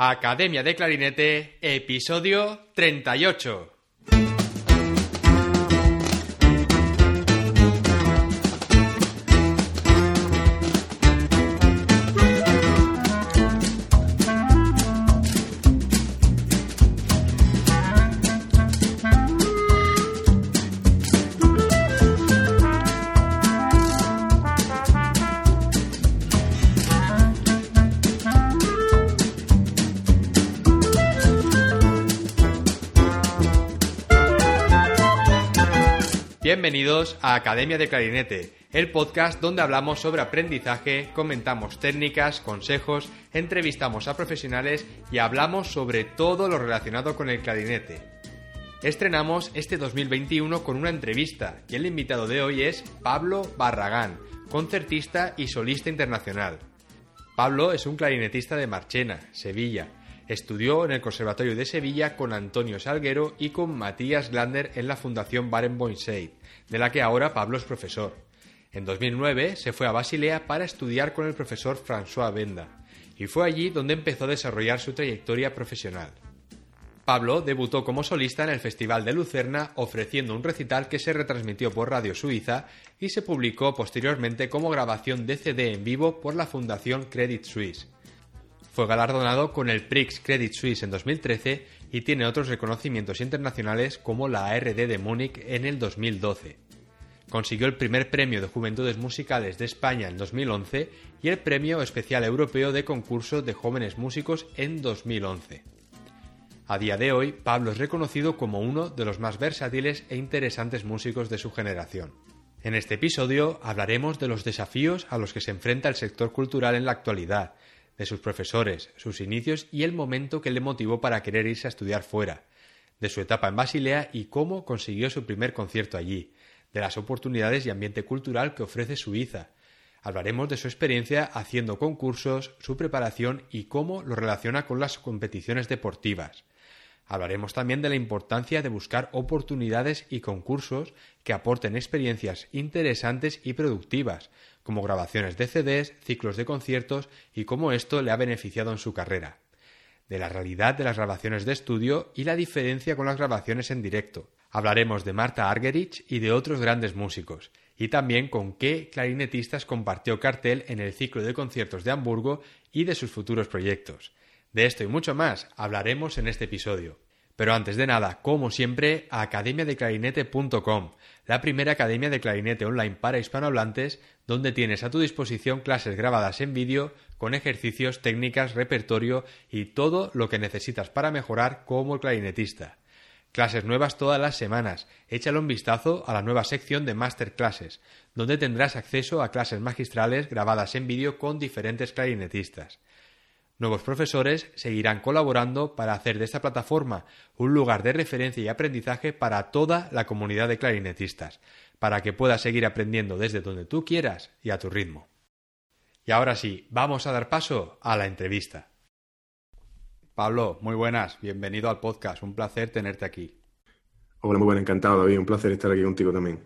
Academia de Clarinete, episodio 38. Bienvenidos a Academia de Clarinete, el podcast donde hablamos sobre aprendizaje, comentamos técnicas, consejos, entrevistamos a profesionales y hablamos sobre todo lo relacionado con el clarinete. Estrenamos este 2021 con una entrevista y el invitado de hoy es Pablo Barragán, concertista y solista internacional. Pablo es un clarinetista de Marchena, Sevilla, Estudió en el Conservatorio de Sevilla con Antonio Salguero y con Matías Glander en la Fundación Barenboim Seid, de la que ahora Pablo es profesor. En 2009 se fue a Basilea para estudiar con el profesor François Benda, y fue allí donde empezó a desarrollar su trayectoria profesional. Pablo debutó como solista en el Festival de Lucerna ofreciendo un recital que se retransmitió por Radio Suiza y se publicó posteriormente como grabación de CD en vivo por la Fundación Credit Suisse. Fue galardonado con el Prix Credit Suisse en 2013 y tiene otros reconocimientos internacionales como la ARD de Múnich en el 2012. Consiguió el primer premio de Juventudes Musicales de España en 2011 y el Premio Especial Europeo de Concurso de Jóvenes Músicos en 2011. A día de hoy, Pablo es reconocido como uno de los más versátiles e interesantes músicos de su generación. En este episodio hablaremos de los desafíos a los que se enfrenta el sector cultural en la actualidad, de sus profesores, sus inicios y el momento que le motivó para querer irse a estudiar fuera, de su etapa en Basilea y cómo consiguió su primer concierto allí, de las oportunidades y ambiente cultural que ofrece Suiza. Hablaremos de su experiencia haciendo concursos, su preparación y cómo lo relaciona con las competiciones deportivas. Hablaremos también de la importancia de buscar oportunidades y concursos que aporten experiencias interesantes y productivas, como grabaciones de CDs, ciclos de conciertos y cómo esto le ha beneficiado en su carrera. De la realidad de las grabaciones de estudio y la diferencia con las grabaciones en directo. Hablaremos de Marta Argerich y de otros grandes músicos, y también con qué clarinetistas compartió cartel en el ciclo de conciertos de Hamburgo y de sus futuros proyectos. De esto y mucho más hablaremos en este episodio. Pero antes de nada, como siempre, academiadeclarinete.com, la primera academia de clarinete online para hispanohablantes, donde tienes a tu disposición clases grabadas en vídeo con ejercicios, técnicas, repertorio y todo lo que necesitas para mejorar como clarinetista. Clases nuevas todas las semanas. Échale un vistazo a la nueva sección de Masterclasses, donde tendrás acceso a clases magistrales grabadas en vídeo con diferentes clarinetistas. Nuevos profesores seguirán colaborando para hacer de esta plataforma un lugar de referencia y aprendizaje para toda la comunidad de clarinetistas, para que puedas seguir aprendiendo desde donde tú quieras y a tu ritmo. Y ahora sí, vamos a dar paso a la entrevista. Pablo, muy buenas, bienvenido al podcast, un placer tenerte aquí. Hola, muy buen, encantado, David, un placer estar aquí contigo también.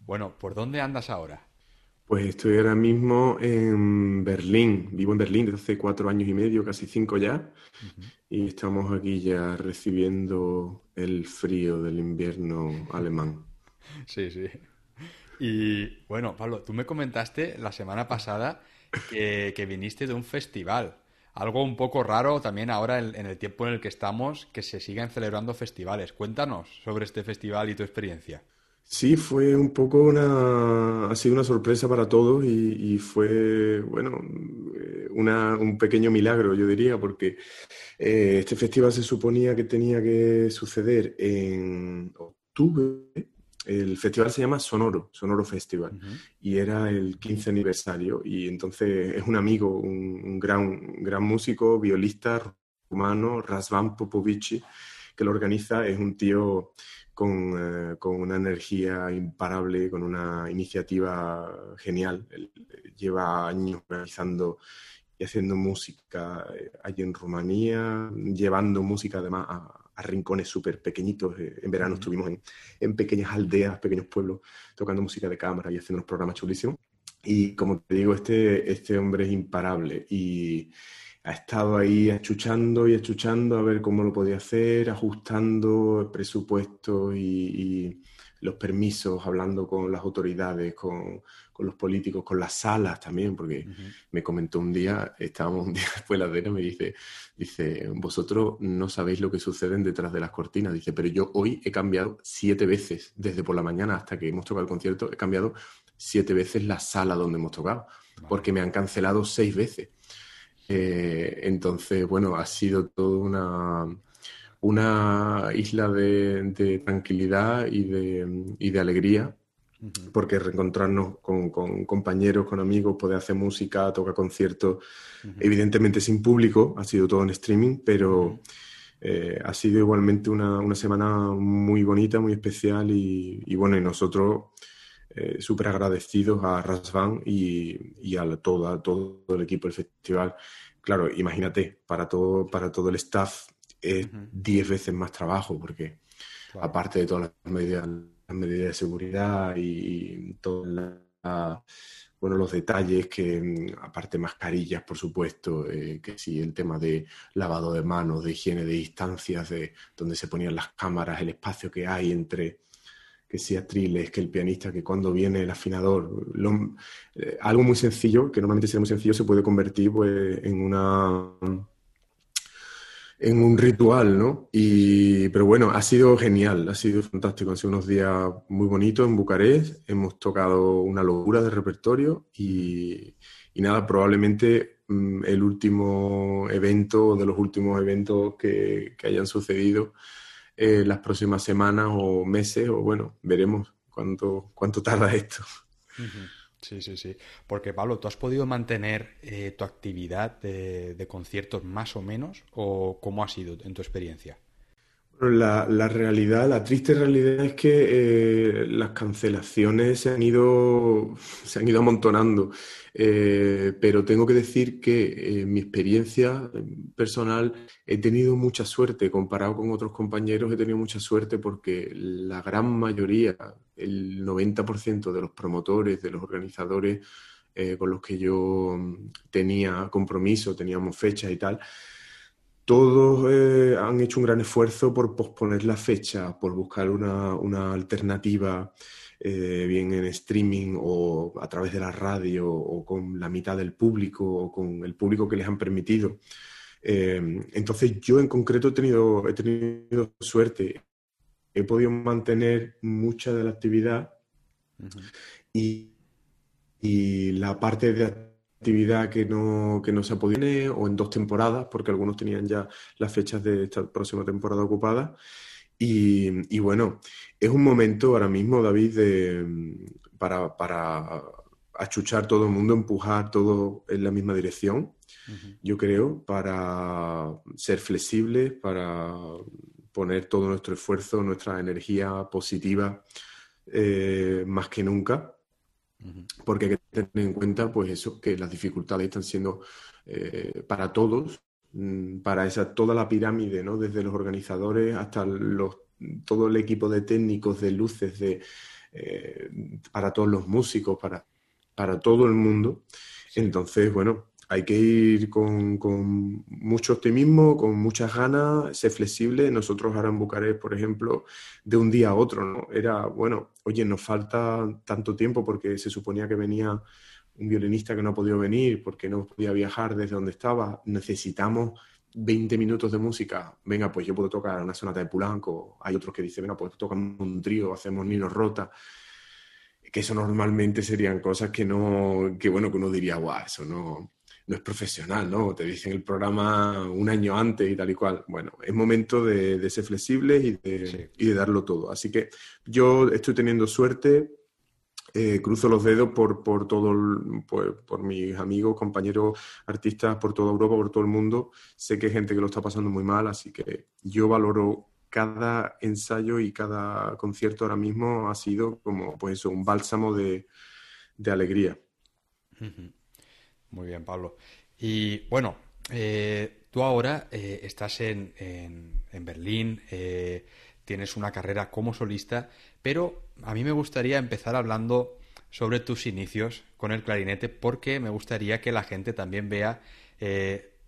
Bueno, ¿por dónde andas ahora? Pues estoy ahora mismo en Berlín. Vivo en Berlín desde hace cuatro años y medio, casi cinco ya. Y estamos aquí ya recibiendo el frío del invierno alemán. Sí, sí. Y bueno, Pablo, tú me comentaste la semana pasada que, viniste de un festival. Algo un poco raro también ahora en, en el tiempo en el que estamos, que se sigan celebrando festivales. Cuéntanos sobre este festival y tu experiencia. Sí, fue un poco una, ha sido una sorpresa para todos y, fue, bueno, eh, una, un pequeño milagro, yo diría, porque eh, este festival se suponía que tenía que suceder en octubre. El festival se llama Sonoro, Sonoro Festival, y era el 15 aniversario. Y entonces es un amigo, un, gran, gran músico, violista rumano, Razvan Popovici, que lo organiza. Es un tío eh, con, una energía imparable, con una iniciativa genial. Él lleva años realizando y haciendo música eh, allí en Rumanía, llevando música además a, rincones súper pequeñitos. Eh, en verano estuvimos en, en, pequeñas aldeas, pequeños pueblos, tocando música de cámara y haciendo unos programas chulísimos. Y como te digo, este, este hombre es imparable. Y ha estado ahí achuchando y achuchando a ver cómo lo podía hacer, ajustando el presupuesto y, los permisos, hablando con las autoridades, con, los políticos, con las salas también, porque me comentó un día, estábamos un día después de la cena, me dice, dice, vosotros no sabéis lo que sucede detrás de las cortinas, dice, pero yo hoy he cambiado siete veces, desde por la mañana hasta que hemos tocado el concierto, he cambiado siete veces la sala donde hemos tocado, porque me han cancelado seis veces. Eh, entonces, bueno, ha sido toda una, una isla de, tranquilidad y de, y de alegría, porque reencontrarnos con, compañeros, con amigos, poder hacer música, tocar conciertos, evidentemente sin público, ha sido todo en streaming, pero eh, ha sido igualmente una, semana muy bonita, muy especial y, bueno, y nosotros... Eh, súper agradecidos a Rasvan y, y a, todo, todo el equipo del festival. Claro, imagínate, para todo, para todo el staff es 10 veces más trabajo, porque aparte de todas las medidas, las medidas de seguridad y todos bueno, los detalles que, aparte mascarillas, por supuesto, eh, que sí, el tema de lavado de manos, de higiene de distancias, de donde se ponían las cámaras, el espacio que hay entre que si Atriles, que el pianista, que cuando viene el afinador, eh, algo muy sencillo, que normalmente sería muy sencillo, se puede convertir pues, en una en un ritual, ¿no? Y, pero bueno, ha sido genial, ha sido fantástico, han sido unos días muy bonitos en Bucarest, hemos tocado una locura de repertorio y, nada, probablemente mm, el último evento, de los últimos eventos que, que hayan sucedido, eh, las próximas semanas o meses, o bueno, veremos cuánto, cuánto tarda esto. Sí, sí, sí. Porque Pablo, ¿tú has podido mantener eh, tu actividad de, conciertos más o menos? ¿O cómo ha sido en tu experiencia? La, realidad, la triste realidad es que eh, las cancelaciones se han ido, se han ido amontonando. Eh, pero tengo que decir que en mi experiencia personal he tenido mucha suerte. Comparado con otros compañeros, he tenido mucha suerte porque la gran mayoría, el 90% de los promotores, de los organizadores eh, con los que yo tenía compromiso, teníamos fechas y tal, todos eh, han hecho un gran esfuerzo por posponer la fecha, por buscar una, alternativa, eh, bien en streaming o a través de la radio o con la mitad del público o con el público que les han permitido. Eh, entonces yo en concreto he tenido, he tenido suerte. He podido mantener mucha de la actividad y, y la parte de actividad que no, que no se ha podido o en dos temporadas, porque algunos tenían ya las fechas de esta próxima temporada ocupadas. Y, bueno, es un momento ahora mismo, David, de, para, para achuchar todo el mundo, empujar todo en la misma dirección, yo creo, para ser flexibles, para poner todo nuestro esfuerzo, nuestra energía positiva eh, más que nunca porque hay que tener en cuenta pues eso, que las dificultades están siendo eh, para todos, mm, para esa, toda la pirámide, ¿no? desde los organizadores hasta los, todo el equipo de técnicos, de luces, de, eh, para todos los músicos, para, para todo el mundo. Entonces, bueno, hay que ir con, mucho optimismo, con muchas ganas, ser flexible. Nosotros ahora en Bucarest, por ejemplo, de un día a otro, ¿no? Era, bueno, oye, nos falta tanto tiempo porque se suponía que venía un violinista que no ha podido venir porque no podía viajar desde donde estaba. Necesitamos 20 minutos de música. Venga, pues yo puedo tocar una sonata de Pulanco. Hay otros que dicen, venga, pues tocamos un trío, hacemos Nino Rota que eso normalmente serían cosas que no, que bueno, que uno diría, guau, eso no, no es profesional, ¿no? Te dicen el programa un año antes y tal y cual. Bueno, es momento de, ser flexibles y de, y de, darlo todo. Así que yo estoy teniendo suerte, eh, cruzo los dedos por, por todo, por, por, mis amigos, compañeros, artistas por toda Europa, por todo el mundo. Sé que hay gente que lo está pasando muy mal, así que yo valoro cada ensayo y cada concierto ahora mismo ha sido como pues eso, un bálsamo de, alegría. Muy bien, Pablo. Y bueno, eh, tú ahora eh, estás en, en, Berlín, eh, tienes una carrera como solista, pero a mí me gustaría empezar hablando sobre tus inicios con el clarinete porque me gustaría que la gente también vea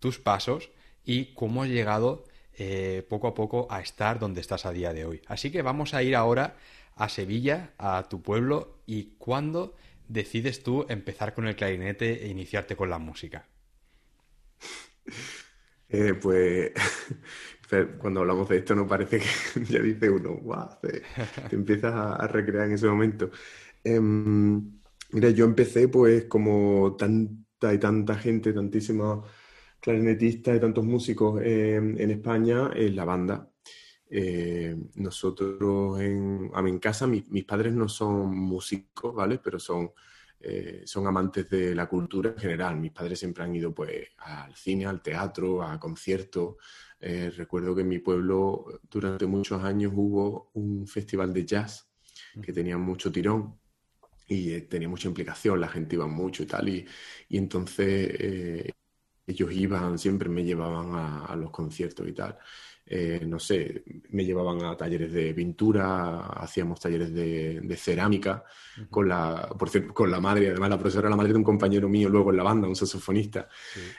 tus pasos y cómo has llegado poco a poco a estar donde estás a día de hoy. Así que vamos a ir ahora a Sevilla, a tu pueblo, y cuándo decides tú empezar con el clarinete e iniciarte con la música. Eh, pues cuando hablamos de esto no parece que ya dice uno, guau, te, empiezas a, recrear en ese momento. Em, mira, yo empecé pues como tanta y tanta gente, tantísimos clarinetistas y tantos músicos en España en la banda. Eh, nosotros en, a en casa, mis padres no son músicos, ¿vale? Pero son eh, son amantes de la cultura en general. Mis padres siempre han ido pues al cine, al teatro, a conciertos. Eh, recuerdo que en mi pueblo durante muchos años hubo un festival de jazz que tenía mucho tirón y eh, tenía mucha implicación, la gente iba mucho y tal, y, entonces ellos iban, siempre me llevaban a, los conciertos y tal. Eh, no sé, me llevaban a talleres de pintura, hacíamos talleres de, cerámica con la, por cierto, con la madre, además la profesora era la madre de un compañero mío luego en la banda, un saxofonista.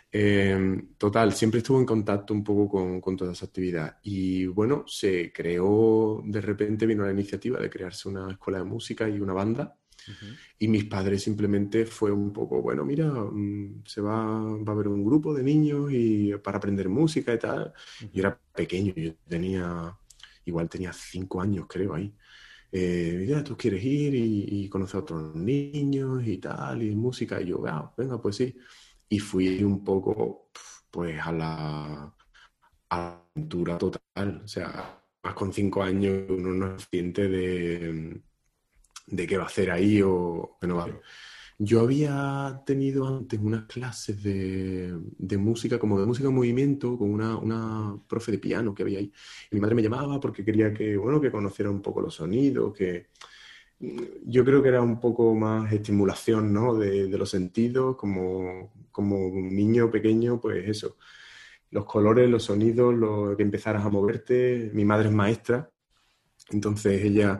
Em, total, siempre estuvo en contacto un poco con, con, toda esa actividad. Y bueno, se creó, de repente vino la iniciativa de crearse una escuela de música y una banda. Y mis padres simplemente fue un poco, bueno, mira, mm, se va, va a haber un grupo de niños y para aprender música y tal. Yo era pequeño, yo tenía, igual tenía cinco años creo ahí. Eh, ya, tú quieres ir y, conocer a otros niños y tal, y música. Y yo, ah, venga, pues sí. Y fui un poco, pues, a la, aventura total. O sea, más con cinco años uno no es de, de qué va a hacer ahí o qué no va a Yo había tenido antes unas clases de, de, música, como de música en movimiento, con una, una, profe de piano que había ahí. Y mi madre me llamaba porque quería que, bueno, que conociera un poco los sonidos, que yo creo que era un poco más estimulación, ¿no? De, de los sentidos, como, como un niño pequeño, pues eso. Los colores, los sonidos, lo que empezaras a moverte. Mi madre es maestra, entonces ella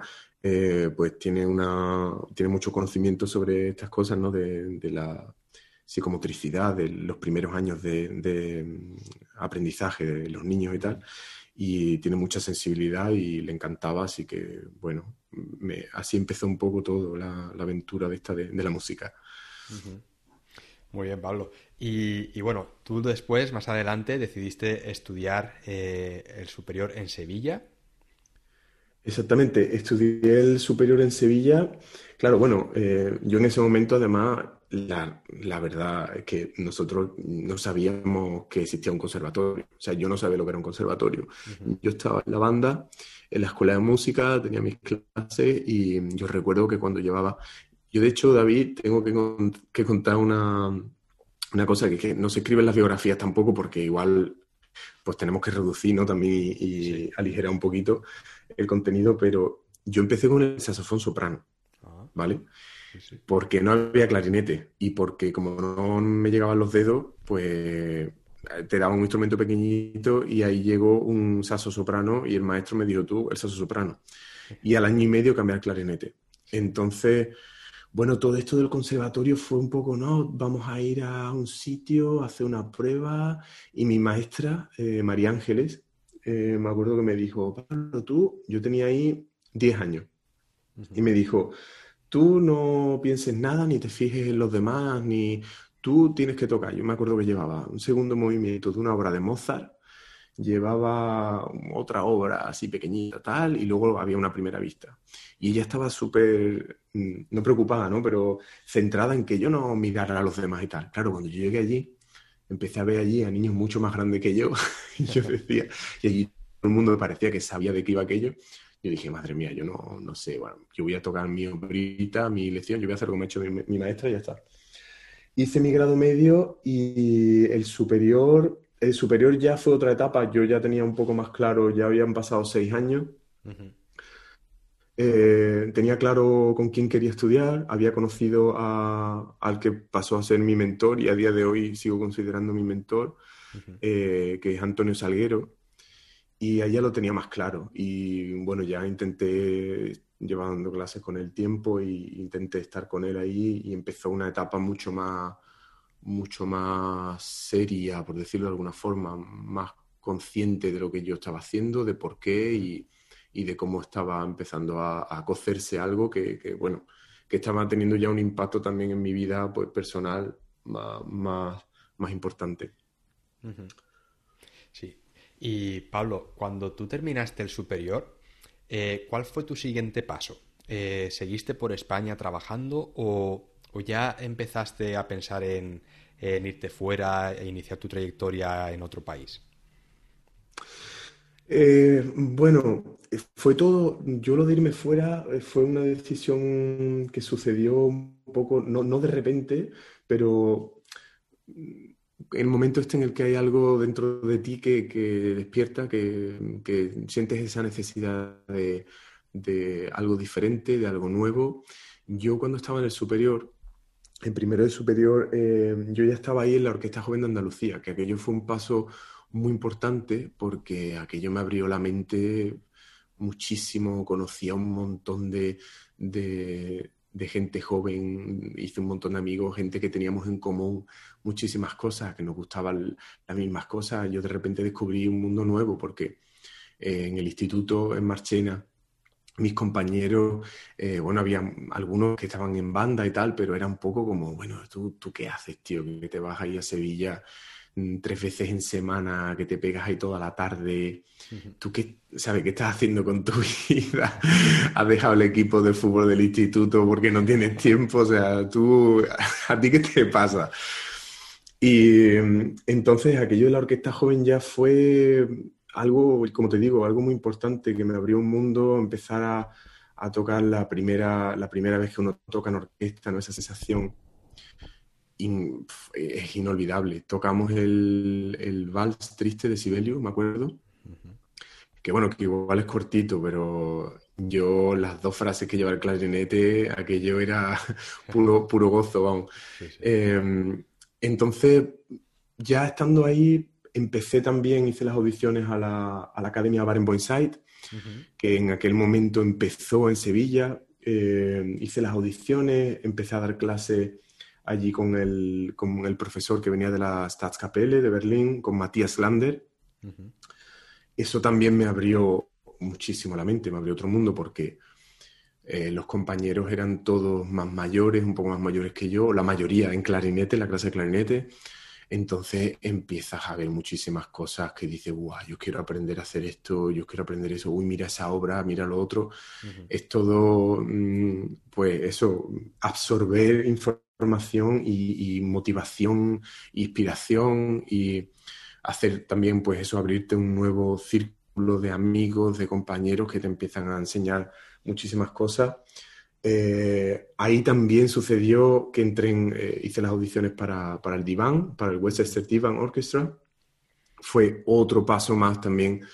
eh, pues tiene, una, tiene mucho conocimiento sobre estas cosas, ¿no? De, la psicomotricidad, de los primeros años de, mm, aprendizaje de los niños y tal. Y tiene mucha sensibilidad y le encantaba, así que, bueno, así empezó un poco todo la, aventura de esta de, la música. Muy bien, Pablo. Y, bueno, tú después, más adelante, decidiste estudiar eh, el superior en Sevilla. Exactamente, estudié el superior en Sevilla. Claro, bueno, eh, yo en ese momento además, la, la, verdad es que nosotros no sabíamos que existía un conservatorio. O sea, yo no sabía lo que era un conservatorio. Yo estaba en la banda, en la escuela de música, tenía mis clases y yo recuerdo que cuando llevaba... Yo de hecho, David, tengo que, contar una, una cosa que, que no se escribe en las biografías tampoco porque igual pues tenemos que reducir ¿no? también y, aligerar un poquito el contenido, pero yo empecé con el saxofón soprano, ah. ¿vale? Porque no había clarinete y porque como no me llegaban los dedos, pues te daba un instrumento pequeñito y ahí llegó un saxo soprano y el maestro me dijo tú el saxo soprano. Y al año y medio cambié al clarinete. Entonces, bueno, todo esto del conservatorio fue un poco, ¿no? Vamos a ir a un sitio, a hacer una prueba. Y mi maestra, eh, María Ángeles, eh, me acuerdo que me dijo, Pablo, tú, yo tenía ahí 10 años. Y me dijo, tú no pienses nada, ni te fijes en los demás, ni tú tienes que tocar. Yo me acuerdo que llevaba un segundo movimiento de una obra de Mozart, llevaba otra obra así pequeñita, tal, y luego había una primera vista. Y ella estaba súper, mm, no preocupada, ¿no? Pero centrada en que yo no mirara a los demás y tal. Claro, cuando yo llegué allí, empecé a ver allí a niños mucho más grandes que yo, y yo decía, y allí todo el mundo me parecía que sabía de qué iba aquello. Yo dije, madre mía, yo no, no sé, bueno, yo voy a tocar mi obrita, mi lección, yo voy a hacer como ha hecho mi, mi maestra y ya está. Hice mi grado medio y el superior, el superior ya fue otra etapa, yo ya tenía un poco más claro, ya habían pasado seis años. Eh, tenía claro con quién quería estudiar, había conocido a, al que pasó a ser mi mentor y a día de hoy sigo considerando mi mentor, eh, que es Antonio Salguero, y allá lo tenía más claro. Y bueno, ya intenté llevando clases con el tiempo y intenté estar con él ahí y empezó una etapa mucho más, mucho más seria, por decirlo de alguna forma, más consciente de lo que yo estaba haciendo, de por qué y, de cómo estaba empezando a, cocerse algo que, bueno, que estaba teniendo ya un impacto también en mi vida pues, personal más, más, importante. Sí. Y Pablo, cuando tú terminaste el superior, eh, ¿cuál fue tu siguiente paso? Eh, ¿Seguiste por España trabajando o, ya empezaste a pensar en, irte fuera e iniciar tu trayectoria en otro país? Eh, bueno, fue todo, yo lo de irme fuera fue una decisión que sucedió un poco, no, no de repente, pero en el momento este en el que hay algo dentro de ti que, despierta, que, sientes esa necesidad de, algo diferente, de algo nuevo. Yo cuando estaba en el superior, en primero de superior, eh, yo ya estaba ahí en la Orquesta Joven de Andalucía, que aquello fue un paso muy importante porque aquello me abrió la mente muchísimo, conocía un montón de, de gente joven, hice un montón de amigos, gente que teníamos en común muchísimas cosas, que nos gustaban las mismas cosas. Yo de repente descubrí un mundo nuevo porque eh, en el instituto en Marchena, mis compañeros, eh, bueno, había algunos que estaban en banda y tal, pero era un poco como, bueno, ¿tú, tú qué haces, tío? Que te vas ahí a Sevilla tres veces en semana, que te pegas ahí toda la tarde. ¿Tú qué sabes qué estás haciendo con tu vida? Has dejado el equipo de fútbol del instituto porque no tienes tiempo. O sea, tú, ¿a ti qué te pasa? Y mm, entonces aquello de la orquesta joven ya fue algo, como te digo, algo muy importante que me abrió un mundo, empezar a, a tocar la primera, la primera vez que uno toca en orquesta, ¿no? Esa sensación es inolvidable. Tocamos el, el, vals triste de Sibelius, me acuerdo. Que bueno, que igual es cortito, pero yo las dos frases que lleva el clarinete, aquello era puro, puro gozo, vamos. Em, entonces, ya estando ahí, empecé también, hice las audiciones a la, a la Academia Barenboim Site, que en aquel momento empezó en Sevilla. Em, hice las audiciones, empecé a dar clases allí con el, con el profesor que venía de la Staatskapelle de Berlín, con Matías Lander. Eso también me abrió muchísimo la mente, me abrió otro mundo porque eh, los compañeros eran todos más mayores, un poco más mayores que yo, la mayoría en clarinete, la clase de clarinete. Entonces empiezas a ver muchísimas cosas que dices, guau, yo quiero aprender a hacer esto, yo quiero aprender eso, uy, mira esa obra, mira lo otro. Es todo, mm, pues eso, absorber información formación y, motivación, inspiración y hacer también pues eso, abrirte un nuevo círculo de amigos, de compañeros que te empiezan a enseñar muchísimas cosas. Eh, ahí también sucedió que entré en, eh, hice las audiciones para, para el Divan, para el Westchester Divan Orchestra. Fue otro paso más también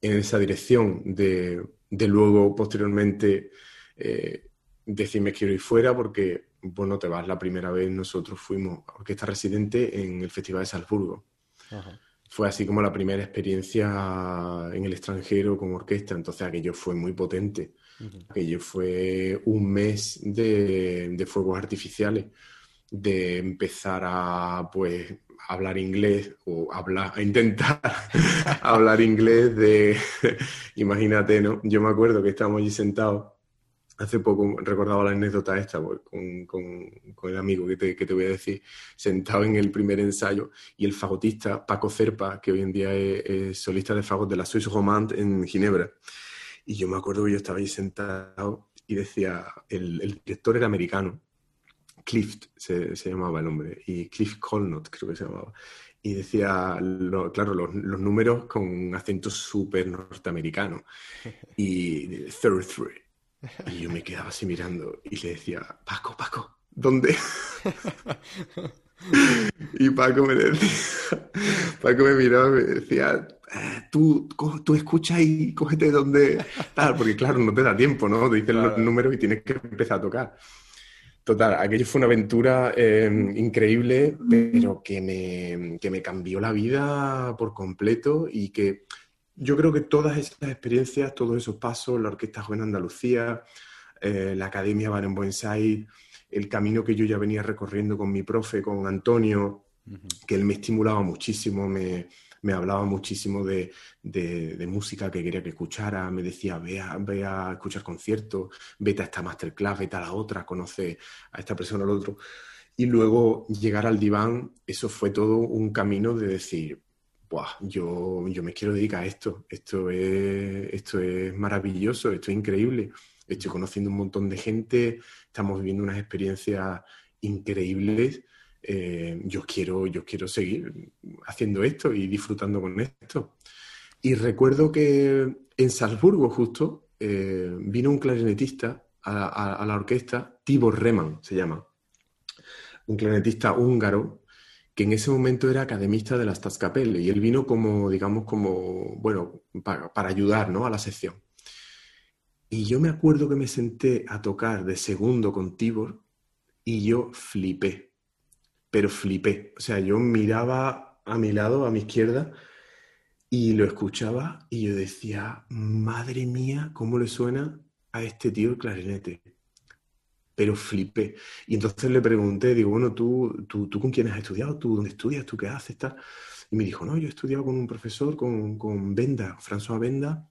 en esa dirección de, de luego posteriormente eh, decirme quiero ir fuera porque bueno, te vas la primera vez, nosotros fuimos orquesta residente en el Festival de Salzburgo. Fue así como la primera experiencia en el extranjero con orquesta, entonces aquello fue muy potente. Aquello fue un mes de, fuegos artificiales, de empezar a pues hablar inglés o hablar, a intentar hablar inglés de, imagínate, ¿no? Yo me acuerdo que estábamos allí sentados hace poco recordaba la anécdota esta pues, con, con, el amigo que te, que te, voy a decir, sentado en el primer ensayo y el fagotista Paco Cerpa, que hoy en día es, solista de fagot de la Suisse Romande en Ginebra. Y yo me acuerdo que yo estaba ahí sentado y decía, el, el director era americano, Cliff se, se, llamaba el hombre, y Cliff Colnott creo que se llamaba. Y decía, claro, los, los, números con un acento súper norteamericano. Y 33, y yo me quedaba así mirando y le decía, Paco, Paco, ¿dónde? y Paco me decía, Paco me miraba y me decía, tú, tú escucha y cógete donde tal, porque claro, no te da tiempo, ¿no? Te dicen los números y tienes que empezar a tocar. Total, aquello fue una aventura em, increíble, pero que me, que me cambió la vida por completo y que yo creo que todas esas experiencias, todos esos pasos, la Orquesta Joven Andalucía, eh, la Academia Barenboim el camino que yo ya venía recorriendo con mi profe, con Antonio, que él me estimulaba muchísimo, me, me hablaba muchísimo de, de, música que quería que escuchara, me decía, ve a, ve a escuchar conciertos, vete a esta masterclass, vete a la otra, conoce a esta persona al otro. Y luego llegar al diván, eso fue todo un camino de decir, yo, yo me quiero dedicar a esto, esto es, esto es maravilloso, esto es increíble, estoy conociendo un montón de gente, estamos viviendo unas experiencias increíbles, eh, yo, quiero, yo quiero seguir haciendo esto y disfrutando con esto. Y recuerdo que en Salzburgo justo eh, vino un clarinetista a, la orquesta, Tibor Reman se llama, un clarinetista húngaro que en ese momento era academista de la Staatskapelle y él vino como, digamos, como, bueno, para, para ayudar, ¿no? A la sección. Y yo me acuerdo que me senté a tocar de segundo con Tibor y yo flipé, pero flipé. O sea, yo miraba a mi lado, a mi izquierda, y lo escuchaba y yo decía, madre mía, ¿cómo le suena a este tío el clarinete? pero flipé. Y entonces le pregunté, digo, bueno, ¿tú, tú, tú con quién has estudiado? ¿Tú dónde estudias? ¿Tú qué haces? Tal? Y me dijo, no, yo he estudiado con un profesor, con, con Benda, François Benda.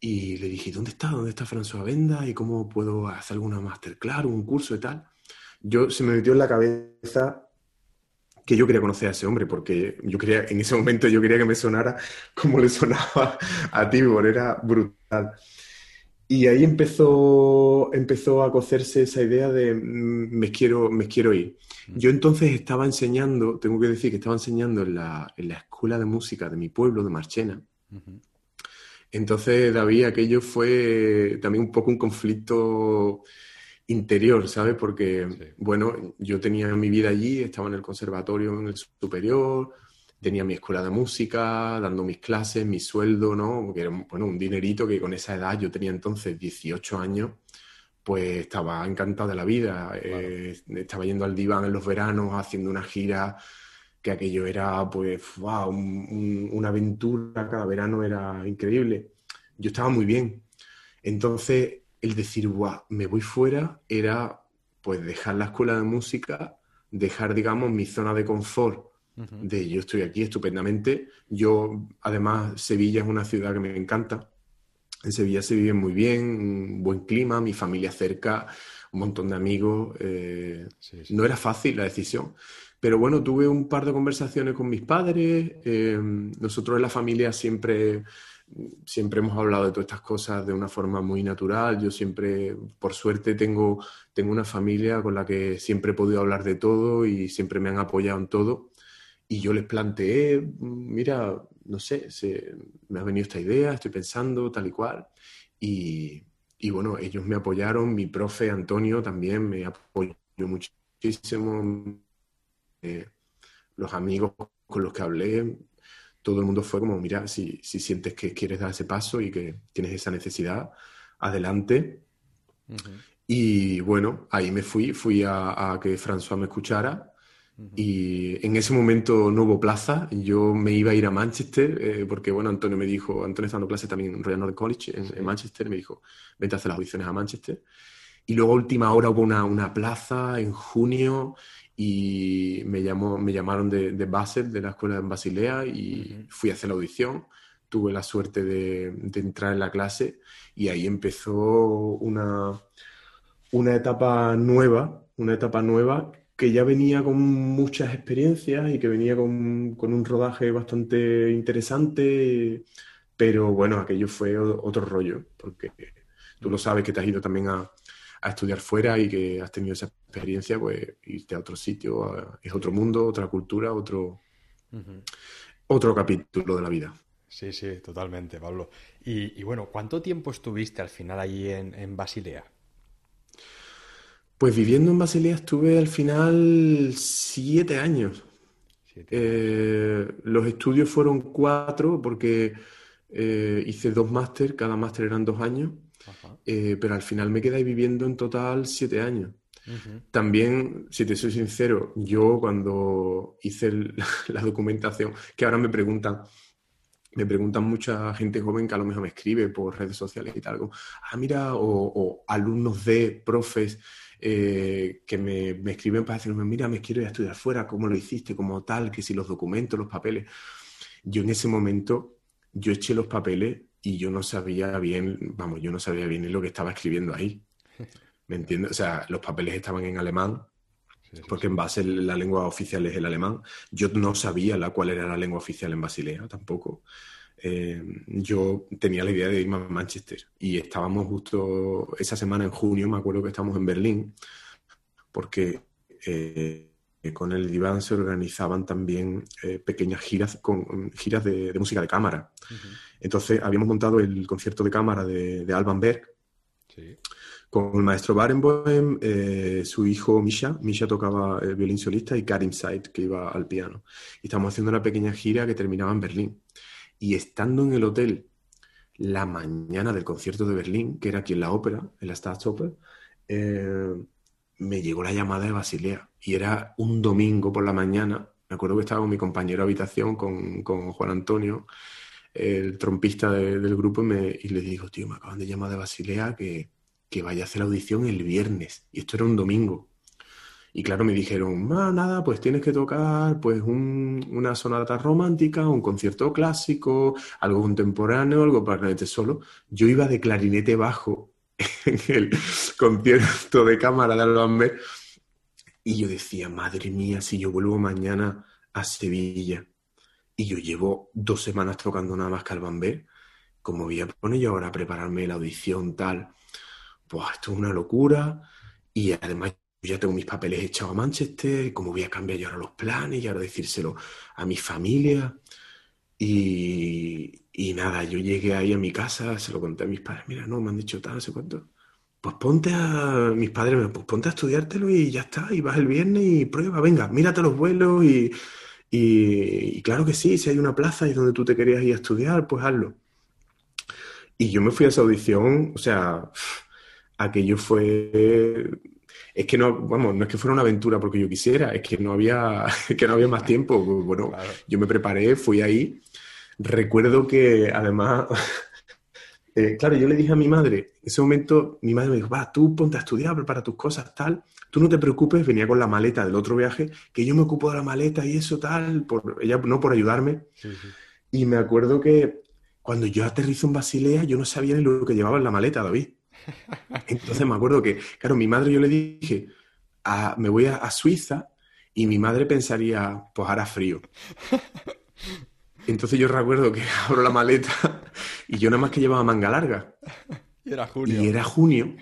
Y le dije, ¿dónde está? ¿Dónde está François Benda? ¿Y cómo puedo hacer alguna masterclass, un curso y tal? Yo se me metió en la cabeza que yo quería conocer a ese hombre, porque yo quería, en ese momento yo quería que me sonara como le sonaba a Tibor, era brutal. Y ahí empezó, empezó a cocerse esa idea de mm, me quiero, me quiero ir. Mm. Yo entonces estaba enseñando, tengo que decir que estaba enseñando en la, en la escuela de música de mi pueblo, de Marchena. Entonces, David, aquello fue también un poco un conflicto interior, ¿sabes? Porque, bueno, yo tenía mi vida allí, estaba en el conservatorio en el superior, tenía mi escuela de música, dando mis clases, mi sueldo, ¿no? Que era bueno, un dinerito que con esa edad, yo tenía entonces 18 años, pues estaba encantado de la vida. Eh, estaba yendo al diván en los veranos, haciendo una gira, que aquello era, pues, wow, una aventura, cada verano era increíble. Yo estaba muy bien. Entonces, el decir, wow, me voy fuera, era, pues, dejar la escuela de música, dejar, digamos, mi zona de confort de yo estoy aquí estupendamente. Yo, además, Sevilla es una ciudad que me encanta. En Sevilla se vive muy bien, un buen clima, mi familia cerca, un montón de amigos. Eh, no era fácil la decisión. Pero bueno, tuve un par de conversaciones con mis padres. Eh, nosotros en la familia siempre, siempre hemos hablado de todas estas cosas de una forma muy natural. Yo siempre, por suerte, tengo, tengo una familia con la que siempre he podido hablar de todo y siempre me han apoyado en todo. Y yo les planteé, mira, no sé, se, me ha venido esta idea, estoy pensando tal y cual. Y, y bueno, ellos me apoyaron, mi profe Antonio también me apoyó muchísimo, eh, los amigos con los que hablé, todo el mundo fue como, mira, si, si, sientes que quieres dar ese paso y que tienes esa necesidad, adelante. Y bueno, ahí me fui, fui a, a que François me escuchara. Y en ese momento no hubo plaza, yo me iba a ir a Manchester, eh, porque bueno, Antonio me dijo, Antonio está dando clases también en Royal North College, en, Manchester, me dijo, vente a hacer las audiciones a Manchester. Y luego a última hora hubo una, una plaza en junio y me, llamó, me llamaron de, de Basel, de la escuela en Basilea, y fui a hacer la audición. Tuve la suerte de, de, entrar en la clase y ahí empezó una, una etapa nueva, una etapa nueva que ya venía con muchas experiencias y que venía con, un rodaje bastante interesante, pero bueno, aquello fue otro rollo, porque tú lo sabes que te has ido también a, estudiar fuera y que has tenido esa experiencia, pues irte a otro sitio, es otro mundo, otra cultura, otro, otro capítulo de la vida. Sí, sí, totalmente, Pablo. Y, bueno, ¿cuánto tiempo estuviste al final allí en, en Basilea? Pues viviendo en Basilea estuve al final siete años. Eh, los estudios fueron cuatro porque eh, hice dos máster, cada máster eran dos años, eh, pero al final me quedé viviendo en total siete años. También, si te soy sincero, yo cuando hice la documentación, que ahora me preguntan, me preguntan mucha gente joven que a lo mejor me escribe por redes sociales y tal, ah, mira, o alumnos de profes eh, que me, me, escriben para decirme, mira, me quiero ir a estudiar fuera, ¿cómo lo hiciste? Como tal, que si los documentos, los papeles. Yo en ese momento, yo eché los papeles y yo no sabía bien, vamos, yo no sabía bien lo que estaba escribiendo ahí. ¿Me entiendes? O sea, los papeles estaban en alemán, porque en base la lengua oficial es el alemán. Yo no sabía la, cuál era la lengua oficial en Basilea tampoco. Eh, yo tenía la idea de irme a Manchester y estábamos justo esa semana en junio, me acuerdo que estábamos en Berlín, porque eh, con el diván se organizaban también eh, pequeñas giras, con, giras de, música de cámara. Entonces habíamos montado el concierto de cámara de, Alban Berg. Con el maestro Barenboim, su hijo Misha, Misha tocaba el violín solista y Karim Said, que iba al piano. Y estábamos haciendo una pequeña gira que terminaba en Berlín. Y estando en el hotel la mañana del concierto de Berlín, que era aquí en la ópera, en la Staatsoper, eh, me llegó la llamada de Basilea. Y era un domingo por la mañana. Me acuerdo que estaba con mi compañero de habitación, con, Juan Antonio, el trompista del grupo, y, me, y, le digo, tío, me acaban de llamar de Basilea que, que vaya a hacer la audición el viernes. Y esto era un domingo. Y claro, me dijeron, ah, nada, pues tienes que tocar pues una sonata romántica, un concierto clásico, algo contemporáneo, algo para clarinete solo. Yo iba de clarinete bajo en el concierto de cámara de Albamber y yo decía, madre mía, si yo vuelvo mañana a Sevilla y yo llevo dos semanas tocando nada más que Albamber, ¿cómo voy a poner yo ahora a prepararme la audición tal? Pues esto es una locura y además ya tengo mis papeles echados a Manchester, cómo voy a cambiar yo ahora los planes y ahora decírselo a mi familia. Y, y, nada, yo llegué ahí a mi casa, se lo conté a mis padres, mira, no, me han dicho tal, no sé cuánto. Pues ponte a, mis padres me pues ponte a estudiártelo y ya está, y vas el viernes y prueba, venga, mírate los vuelos y, y, y claro que sí, si hay una plaza y donde tú te querías ir a estudiar, pues hazlo. Y yo me fui a esa audición, o sea, aquello fue es que no, vamos, no es que fuera una aventura porque yo quisiera, es que no había, que no había más tiempo. Bueno, yo me preparé, fui ahí. Recuerdo que además, eh, claro, yo le dije a mi madre, en ese momento mi madre me dijo, va, tú ponte a estudiar, prepara tus cosas, tal. Tú no te preocupes, venía con la maleta del otro viaje, que yo me ocupo de la maleta y eso, tal, por, ella no por ayudarme. Y me acuerdo que cuando yo aterrizo en Basilea, yo no sabía ni lo que llevaba en la maleta, David. Entonces me acuerdo que, claro, mi madre yo le dije, ah, me voy a, Suiza y mi madre pensaría, pues hará frío. Entonces yo recuerdo que abro la maleta y yo nada más que llevaba manga larga. Y era junio. Y era junio.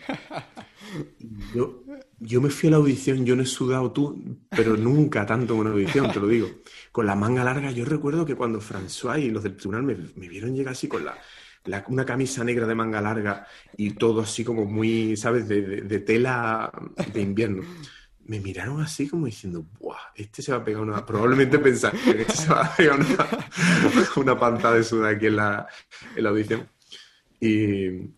yo, yo me fui a la audición, yo no he sudado tú, pero nunca tanto en una audición, te lo digo. Con la manga larga, yo recuerdo que cuando François y los del tribunal me, me vieron llegar así con la, una camisa negra de manga larga y todo así como muy, ¿sabes?, de, tela de invierno. Me miraron así como diciendo, ¡buah! Este se va a pegar una. Probablemente pensaron que este se va a pegar una, una panta de suda aquí en la, en la audición. Y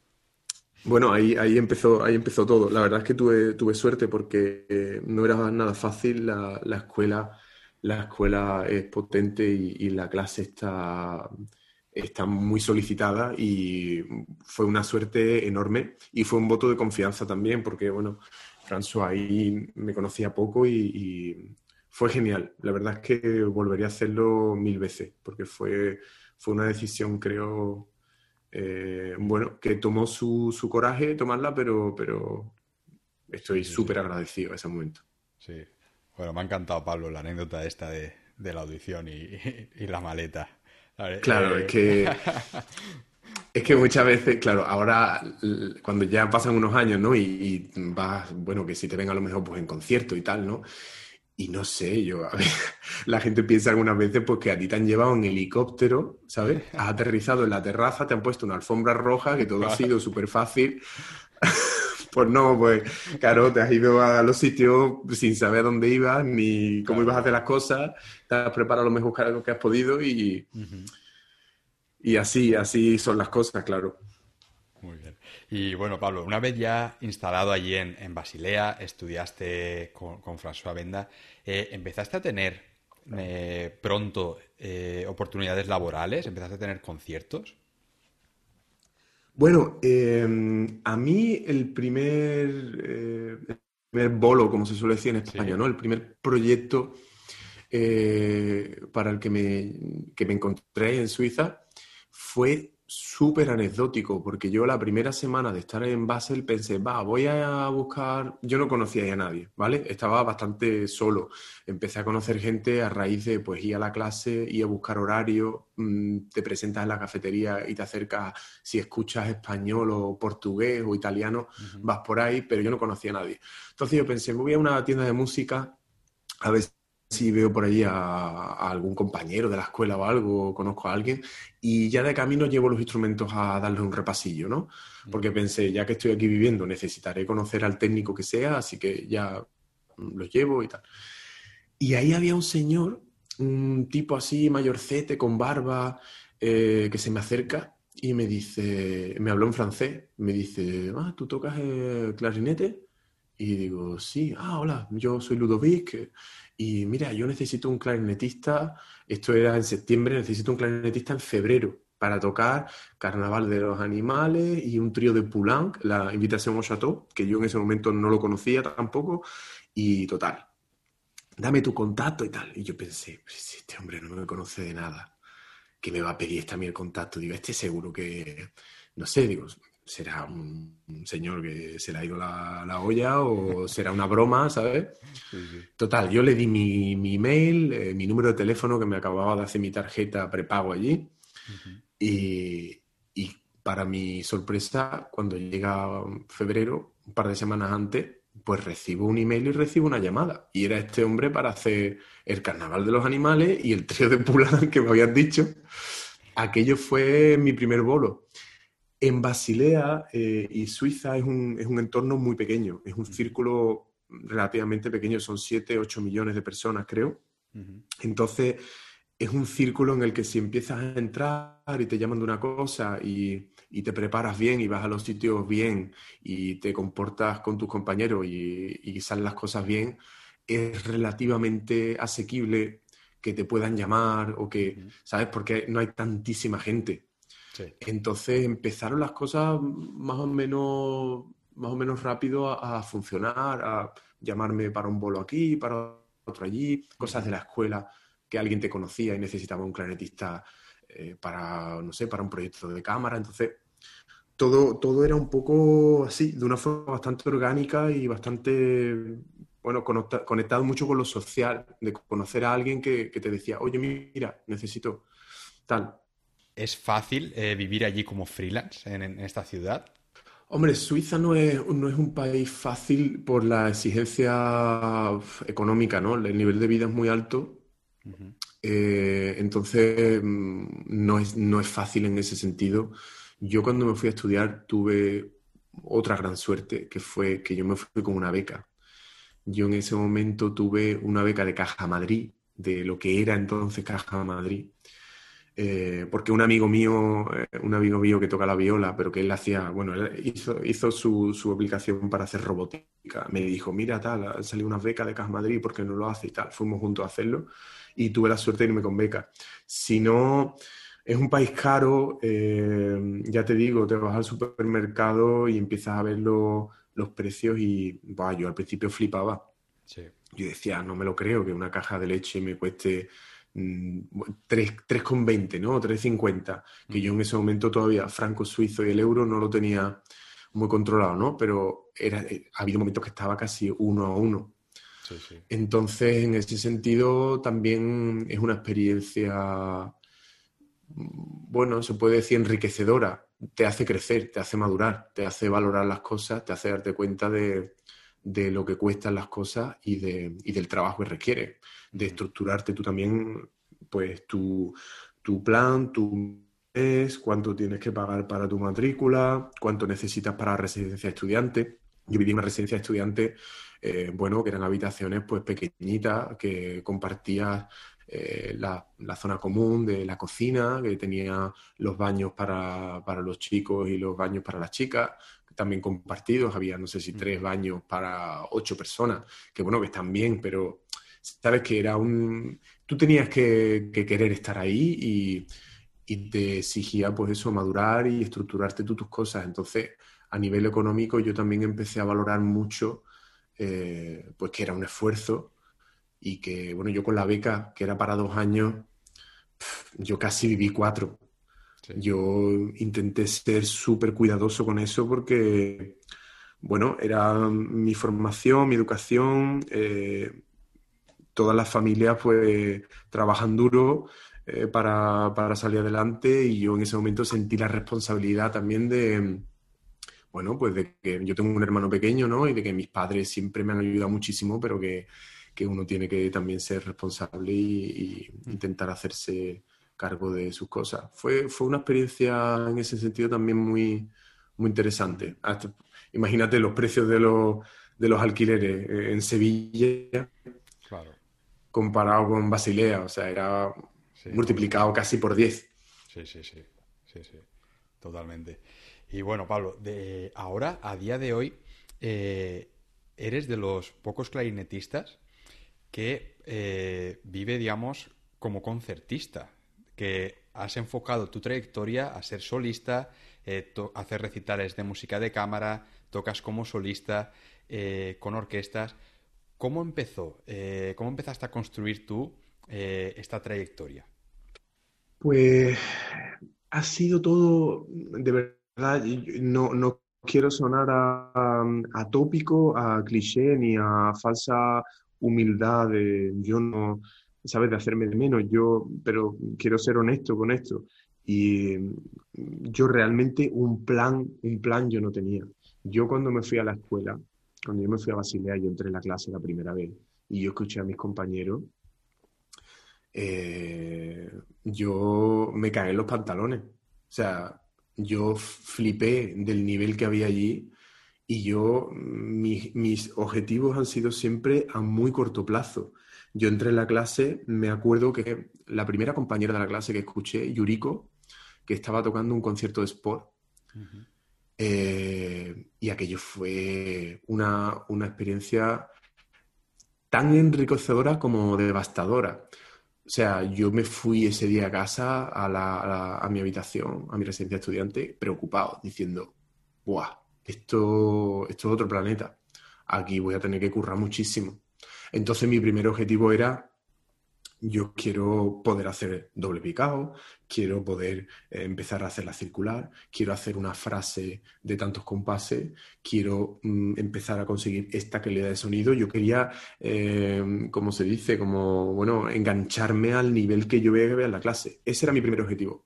bueno, ahí, ahí, empezó, ahí empezó todo. La verdad es que tuve, tuve suerte porque eh, no era nada fácil. La, la, escuela, la escuela es potente y la clase está está muy solicitada y fue una suerte enorme y fue un voto de confianza también porque, bueno, François ahí me conocía poco y, fue genial. La verdad es que volvería a hacerlo mil veces porque fue, fue una decisión, creo, eh, bueno, que tomó su, su, coraje tomarla, pero, pero estoy súper agradecido a ese momento. Sí. Bueno, me ha encantado, Pablo, la anécdota esta de, la audición y la maleta claro, es eh, que. Es que muchas veces, claro, ahora cuando ya pasan unos años, ¿no? Y, vas, bueno, que si te ven a lo mejor pues en concierto y tal, ¿no? Y no sé, yo, a ver, la gente piensa algunas veces pues que a ti te han llevado en helicóptero, ¿sabes? Has aterrizado en la terraza, te han puesto una alfombra roja, que todo ha sido súper fácil. Pues no, pues claro, te has ido a los sitios sin saber dónde ibas ni cómo ibas a hacer las cosas, te has preparado lo mejor que has podido y, y así, así son las cosas, claro. Muy bien. Y bueno, Pablo, una vez ya instalado allí en, Basilea, estudiaste con, François Benda, eh, ¿empezaste a tener eh, pronto eh, oportunidades laborales? ¿Empezaste a tener conciertos? Bueno, em, a mí el primer, eh, bolo, como se suele decir en España, ¿no? El primer proyecto para el que me, que me encontré en Suiza fue súper anecdótico, porque yo la primera semana de estar en Basel pensé, va, voy a buscar, yo no conocía a nadie, ¿vale? Estaba bastante solo. Empecé a conocer gente a raíz de, pues, ir a la clase, ir a buscar horario, mm, te presentas en la cafetería y te acercas, si escuchas español o portugués o italiano, vas por ahí, pero yo no conocía a nadie. Entonces yo pensé, voy a una tienda de música a ver si veo por ahí a, algún compañero de la escuela o algo, conozco a alguien, y ya de camino llevo los instrumentos a darle un repasillo, ¿no? Porque pensé, ya que estoy aquí viviendo, necesitaré conocer al técnico que sea, así que ya los llevo y tal. Y ahí había un señor, un tipo así, mayorcete, con barba, eh, que se me acerca y me dice, me habló en francés, me dice, ah, ¿tú tocas clarinete? Y digo, sí, ah, hola, yo soy Ludovic y mira, yo necesito un clarinetista, esto era en septiembre, necesito un clarinetista en febrero para tocar Carnaval de los Animales y un trío de Poulenc, la invitación au Chateau, que yo en ese momento no lo conocía tampoco, y total, dame tu contacto y tal. Y yo pensé, pues este hombre no me conoce de nada, que me va a pedir este el contacto. Digo, este seguro que, no sé, digo, será un, señor que se le ha ido la, olla o será una broma, ¿sabes? Total, yo le di mi, mi email, eh, mi número de teléfono que me acababa de hacer mi tarjeta prepago allí y, y, para mi sorpresa, cuando llega febrero, un par de semanas antes, pues recibo un email y recibo una llamada. Y era este hombre para hacer el Carnaval de los Animales y el trío de Pulán que me habían dicho. Aquello fue mi primer bolo. En Basilea eh, y Suiza es un, es un, entorno muy pequeño, es un círculo relativamente pequeño, son 7, 8 millones de personas, creo. Entonces, es un círculo en el que si empiezas a entrar y te llaman de una cosa y, y, te preparas bien y vas a los sitios bien y te comportas con tus compañeros y, y salen las cosas bien, es relativamente asequible que te puedan llamar o que, ¿sabes? Porque no hay tantísima gente. Entonces empezaron las cosas más o menos, más o menos rápido a, funcionar, a llamarme para un bolo aquí, para otro allí, cosas de la escuela que alguien te conocía y necesitaba un clarinetista eh, para, no sé, para un proyecto de cámara. Entonces, todo, todo era un poco así, de una forma bastante orgánica y bastante, bueno, conectado mucho con lo social, de conocer a alguien que, que te decía, oye, mira, necesito tal. ¿Es fácil eh, vivir allí como freelance en, esta ciudad? Hombre, Suiza no es, no es, un país fácil por la exigencia económica, ¿no? El nivel de vida es muy alto. Eh, entonces, mm, no es, no es fácil en ese sentido. Yo cuando me fui a estudiar tuve otra gran suerte, que fue que yo me fui con una beca. Yo en ese momento tuve una beca de Caja Madrid, de lo que era entonces Caja Madrid, eh, porque un amigo mío, eh, un amigo mío que toca la viola, pero que él hacía, bueno, él hizo, hizo su, su, aplicación para hacer robótica. Me dijo, mira, tal, ha salido una beca de Cas Madrid, ¿por qué no lo hace? Y tal. Fuimos juntos a hacerlo y tuve la suerte de irme con beca. Si no, es un país caro, eh, ya te digo, te vas al supermercado y empiezas a ver los precios y, bah, yo al principio flipaba. Yo decía, no me lo creo que una caja de leche me cueste 3,20, mm, ¿no? 3,50, que yo en ese momento todavía franco suizo y el euro no lo tenía muy controlado, ¿no? Pero era, eh, ha habido momentos que estaba casi uno a uno. Entonces, en ese sentido, también es una experiencia, bueno, se puede decir enriquecedora. Te hace crecer, te hace madurar, te hace valorar las cosas, te hace darte cuenta de, de lo que cuestan las cosas y, de, y del trabajo que requiere, de estructurarte tú también, pues tu, tu plan, tu mes, cuánto tienes que pagar para tu matrícula, cuánto necesitas para la residencia de estudiante. Yo viví en una residencia de estudiante, eh, bueno, que eran habitaciones pues pequeñitas, que compartías eh, la, la, zona común de la cocina, que tenía los baños para, para, los chicos y los baños para las chicas, también compartidos, había no sé si tres baños para ocho personas, que bueno, que están bien, pero sabes que era un... Tú tenías que, querer estar ahí y, y, te exigía pues eso, madurar y estructurarte tú tus cosas. Entonces, a nivel económico yo también empecé a valorar mucho eh, pues que era un esfuerzo y que, bueno, yo con la beca, que era para dos años, yo casi viví cuatro. Yo intenté ser súper cuidadoso con eso porque, bueno, era mi formación, mi educación, eh, todas las familias pues trabajan duro eh, para, para, salir adelante y yo en ese momento sentí la responsabilidad también de, bueno, pues de que yo tengo un hermano pequeño, ¿no? Y de que mis padres siempre me han ayudado muchísimo, pero que, que uno tiene que también ser responsable y intentar hacerse cargo de sus cosas. Fue, fue una experiencia en ese sentido también muy, muy interesante. imagínate los precios de los, de los alquileres eh, en Sevilla comparado con Basilea, o sea, era multiplicado casi por 10. Sí, sí, sí, sí, sí, totalmente. Y bueno, Pablo, de ahora, a día de hoy, eh, eres de los pocos clarinetistas que eh, vive, digamos, como concertista que has enfocado tu trayectoria a ser solista, eh, hacer recitales de música de cámara, tocas como solista, eh, con orquestas. ¿Cómo empezó? Eh, ¿Cómo empezaste a construir tú esta trayectoria? Pues ha sido todo, de verdad, no, no quiero sonar a, a, tópico, a cliché ni a falsa humildad de yo no, ¿sabes? De hacerme de menos. Yo, pero quiero ser honesto con esto. Y yo realmente un plan, un plan yo no tenía. Yo cuando me fui a la escuela, cuando yo me fui a Basilea, yo entré en la clase la primera vez y yo escuché a mis compañeros, eh, yo me caí en los pantalones. O sea, yo flipé del nivel que había allí y yo, mis objetivos han sido siempre a muy corto plazo. Yo entré en la clase, me acuerdo que la primera compañera de la clase que escuché, Yuriko, que estaba tocando un concierto de sport. Eh, y aquello fue una, experiencia tan enriquecedora como devastadora. O sea, yo me fui ese día a casa, a, a mi habitación, a mi residencia de estudiante, preocupado, diciendo, ¡buah! Esto, esto es otro planeta. Aquí voy a tener que currar muchísimo. Entonces mi primer objetivo era, yo quiero poder hacer doble picado, quiero poder eh, empezar a hacer la circular, quiero hacer una frase de tantos compases, quiero mm, empezar a conseguir esta calidad de sonido. Yo quería, eh, como se dice, como, bueno, engancharme al nivel que yo veía en la clase. Ese era mi primer objetivo.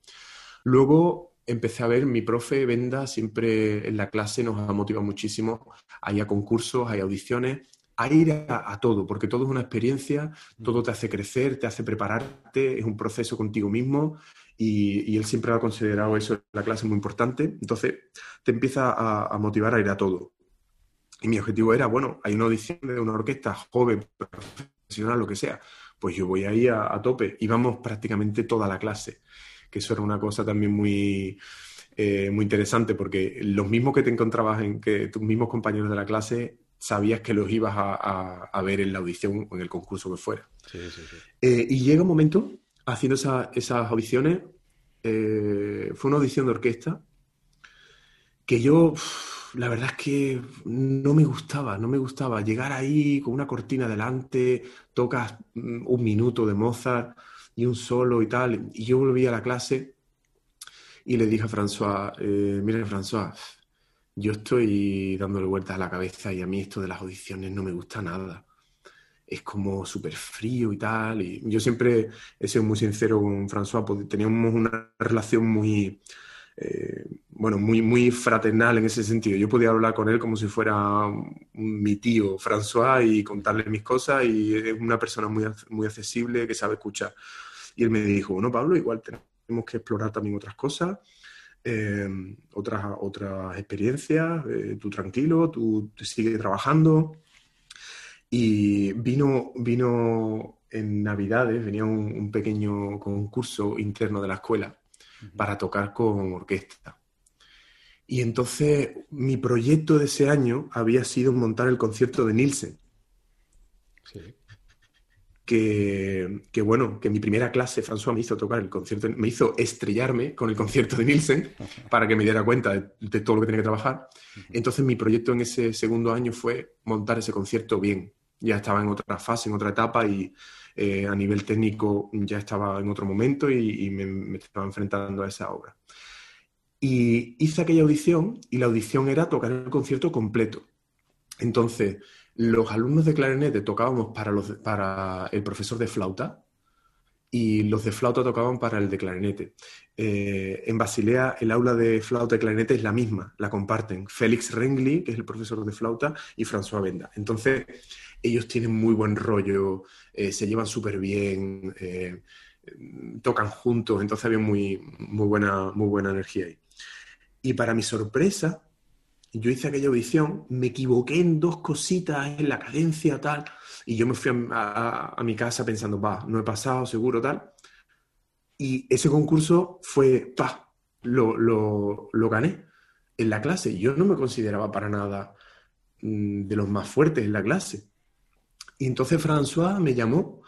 Luego empecé a ver, mi profe Venda siempre en la clase nos ha motivado muchísimo. Hay concursos, hay audiciones a ir a, todo, porque todo es una experiencia, todo te hace crecer, te hace prepararte, es un proceso contigo mismo y, él siempre ha considerado eso en la clase muy importante. Entonces, te empieza a, motivar a ir a todo. Y mi objetivo era, bueno, hay una audición de una orquesta joven, profesional, lo que sea, pues yo voy ahí a, a tope. y vamos prácticamente toda la clase, que eso era una cosa también muy, eh, muy interesante, porque los mismos que te encontrabas en que tus mismos compañeros de la clase sabías que los ibas a, ver en la audición o en el concurso que fuera. Eh, y llega un momento, haciendo esas audiciones, eh, fue una audición de orquesta que yo, la verdad es que no me gustaba, no me gustaba llegar ahí con una cortina delante, tocas mm, un minuto de Mozart y un solo y tal, y yo volví a la clase y le dije a François, eh, mira François, yo estoy dándole vueltas a la cabeza y a mí esto de las audiciones no me gusta nada. Es como súper frío y tal. Y yo siempre he sido muy sincero con François, porque teníamos una relación muy, eh, bueno, muy, muy fraternal en ese sentido. Yo podía hablar con él como si fuera mi tío François y contarle mis cosas y es una persona muy, muy accesible que sabe escuchar. Y él me dijo, bueno, Pablo, igual tenemos que explorar también otras cosas Em, otras, otras experiencias, eh, tú tranquilo, tú, sigues trabajando. Y vino, vino en Navidades, venía un, pequeño concurso interno de la escuela para tocar con orquesta. Y entonces mi proyecto de ese año había sido montar el concierto de Nielsen. Que, que, bueno, que mi primera clase, François me hizo tocar el concierto, me hizo estrellarme con el concierto de Nielsen para que me diera cuenta de, todo lo que tenía que trabajar. Entonces mi proyecto en ese segundo año fue montar ese concierto bien. Ya estaba en otra fase, en otra etapa y eh, a nivel técnico ya estaba en otro momento y, me, me, estaba enfrentando a esa obra. Y hice aquella audición y la audición era tocar el concierto completo. Entonces, los alumnos de clarinete tocábamos para, el profesor de flauta y los de flauta tocaban para el de clarinete. Eh, en Basilea el aula de flauta y clarinete es la misma, la comparten Félix Rengli, que es el profesor de flauta, y François Benda. Entonces, ellos tienen muy buen rollo, eh, se llevan súper bien, eh, tocan juntos, entonces había muy, muy, buena, muy buena energía ahí. Y para mi sorpresa, yo hice aquella audición, me equivoqué en dos cositas, en la cadencia, tal, y yo me fui a, mi casa pensando, va, no he pasado, seguro, tal. Y ese concurso fue, pa, lo, lo, gané en la clase. Yo no me consideraba para nada mm, de los más fuertes en la clase. Y entonces François me llamó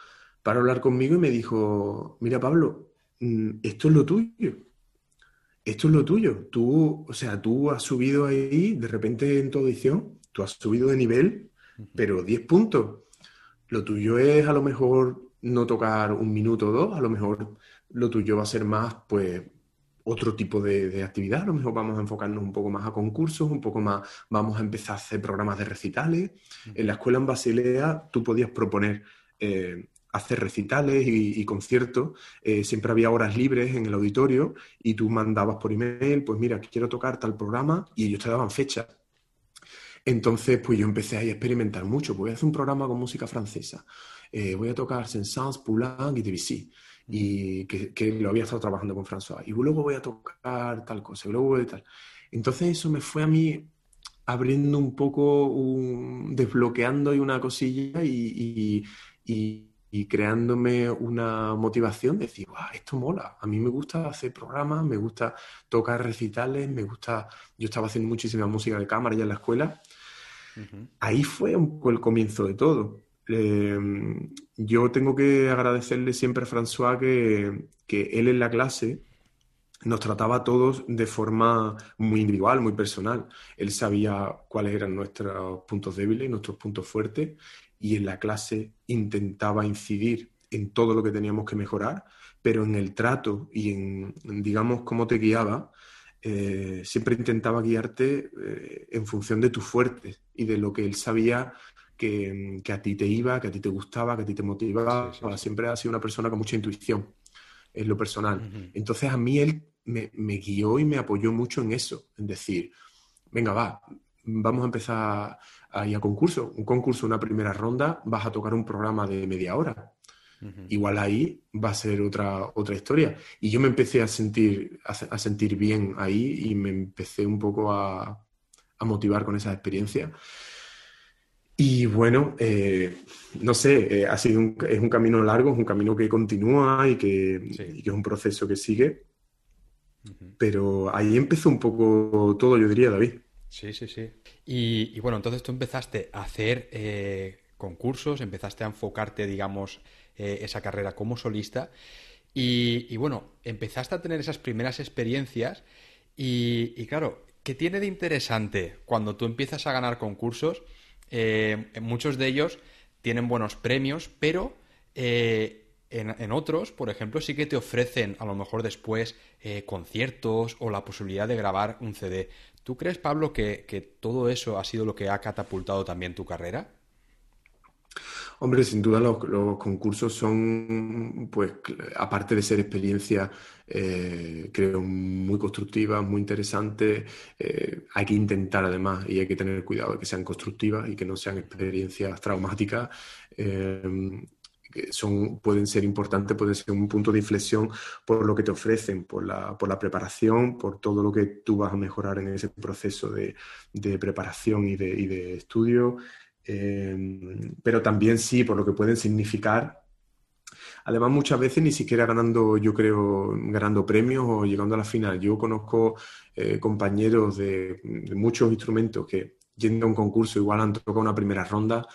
para hablar conmigo y me dijo, mira Pablo, mm, esto es lo tuyo esto es lo tuyo. Tú, o sea, tú has subido ahí, de repente en tu audición, tú has subido de nivel, pero 10 puntos. Lo tuyo es a lo mejor no tocar un minuto o dos, a lo mejor lo tuyo va a ser más, pues, otro tipo de, actividad. A lo mejor vamos a enfocarnos un poco más a concursos, un poco más, vamos a empezar a hacer programas de recitales. En la escuela en Basilea tú podías proponer eh, hacer recitales y, conciertos, eh, siempre había horas libres en el auditorio y tú mandabas por email, pues mira, quiero tocar tal programa y ellos te daban fecha. Entonces, pues yo empecé a experimentar mucho. Voy a hacer un programa con música francesa. Eh, voy a tocar Saint-Saëns, Poulenc y Debussy. Y que, lo había estado trabajando con François. Y luego voy a tocar tal cosa. Y luego voy a tal. Entonces eso me fue a mí abriendo un poco, un, desbloqueando y una cosilla y, y y creándome una motivación de decir, esto mola, a mí me gusta hacer programas, me gusta tocar recitales, me gusta, yo estaba haciendo muchísima música de cámara ya en la escuela. Ahí fue un poco el comienzo de todo. Em, yo tengo que agradecerle siempre a François que, que él en la clase nos trataba a todos de forma muy individual, muy personal. Él sabía cuáles eran nuestros puntos débiles, nuestros puntos fuertes y en la clase intentaba incidir en todo lo que teníamos que mejorar, pero en el trato y en, digamos, cómo te guiaba, eh, siempre intentaba guiarte eh, en función de tus fuertes y de lo que él sabía que, a ti te iba, que a ti te gustaba, que a ti te motivaba. Siempre ha sido una persona con mucha intuición en lo personal. Entonces a mí él me, me, guió y me apoyó mucho en eso, en decir, venga, va, vamos a empezar ahí a concurso. Un concurso, una primera ronda, vas a tocar un programa de media hora. Igual ahí va a ser otra, otra historia. Y yo me empecé a sentir, a, sentir bien ahí y me empecé un poco a, a motivar con esa experiencia. Y bueno, eh, no sé, eh, ha sido un, es un camino largo, es un camino que continúa y que, y que es un proceso que sigue. Pero ahí empezó un poco todo, yo diría, David. Sí, sí, sí. Y, bueno, entonces tú empezaste a hacer eh, concursos, empezaste a enfocarte, digamos, eh, esa carrera como solista. Y, bueno, empezaste a tener esas primeras experiencias. Y, claro, ¿qué tiene de interesante cuando tú empiezas a ganar concursos? Eh, muchos de ellos tienen buenos premios, pero en, otros, por ejemplo, sí que te ofrecen a lo mejor después conciertos o la posibilidad de grabar un CD. ¿Tú crees, Pablo, que, todo eso ha sido lo que ha catapultado también tu carrera? Hombre, sin duda los, concursos son, pues, aparte de ser experiencias, eh, creo, muy constructivas, muy interesantes, eh, hay que intentar además y hay que tener cuidado de que sean constructivas y que no sean experiencias traumáticas. Eh, son, pueden ser importantes, pueden ser un punto de inflexión por lo que te ofrecen, por la, por la preparación, por todo lo que tú vas a mejorar en ese proceso de, de preparación y de, y de estudio, eh, pero también sí por lo que pueden significar. Además, muchas veces ni siquiera ganando, yo creo, ganando premios o llegando a la final. Yo conozco eh, compañeros de, de muchos instrumentos que yendo a un concurso igual han tocado una primera ronda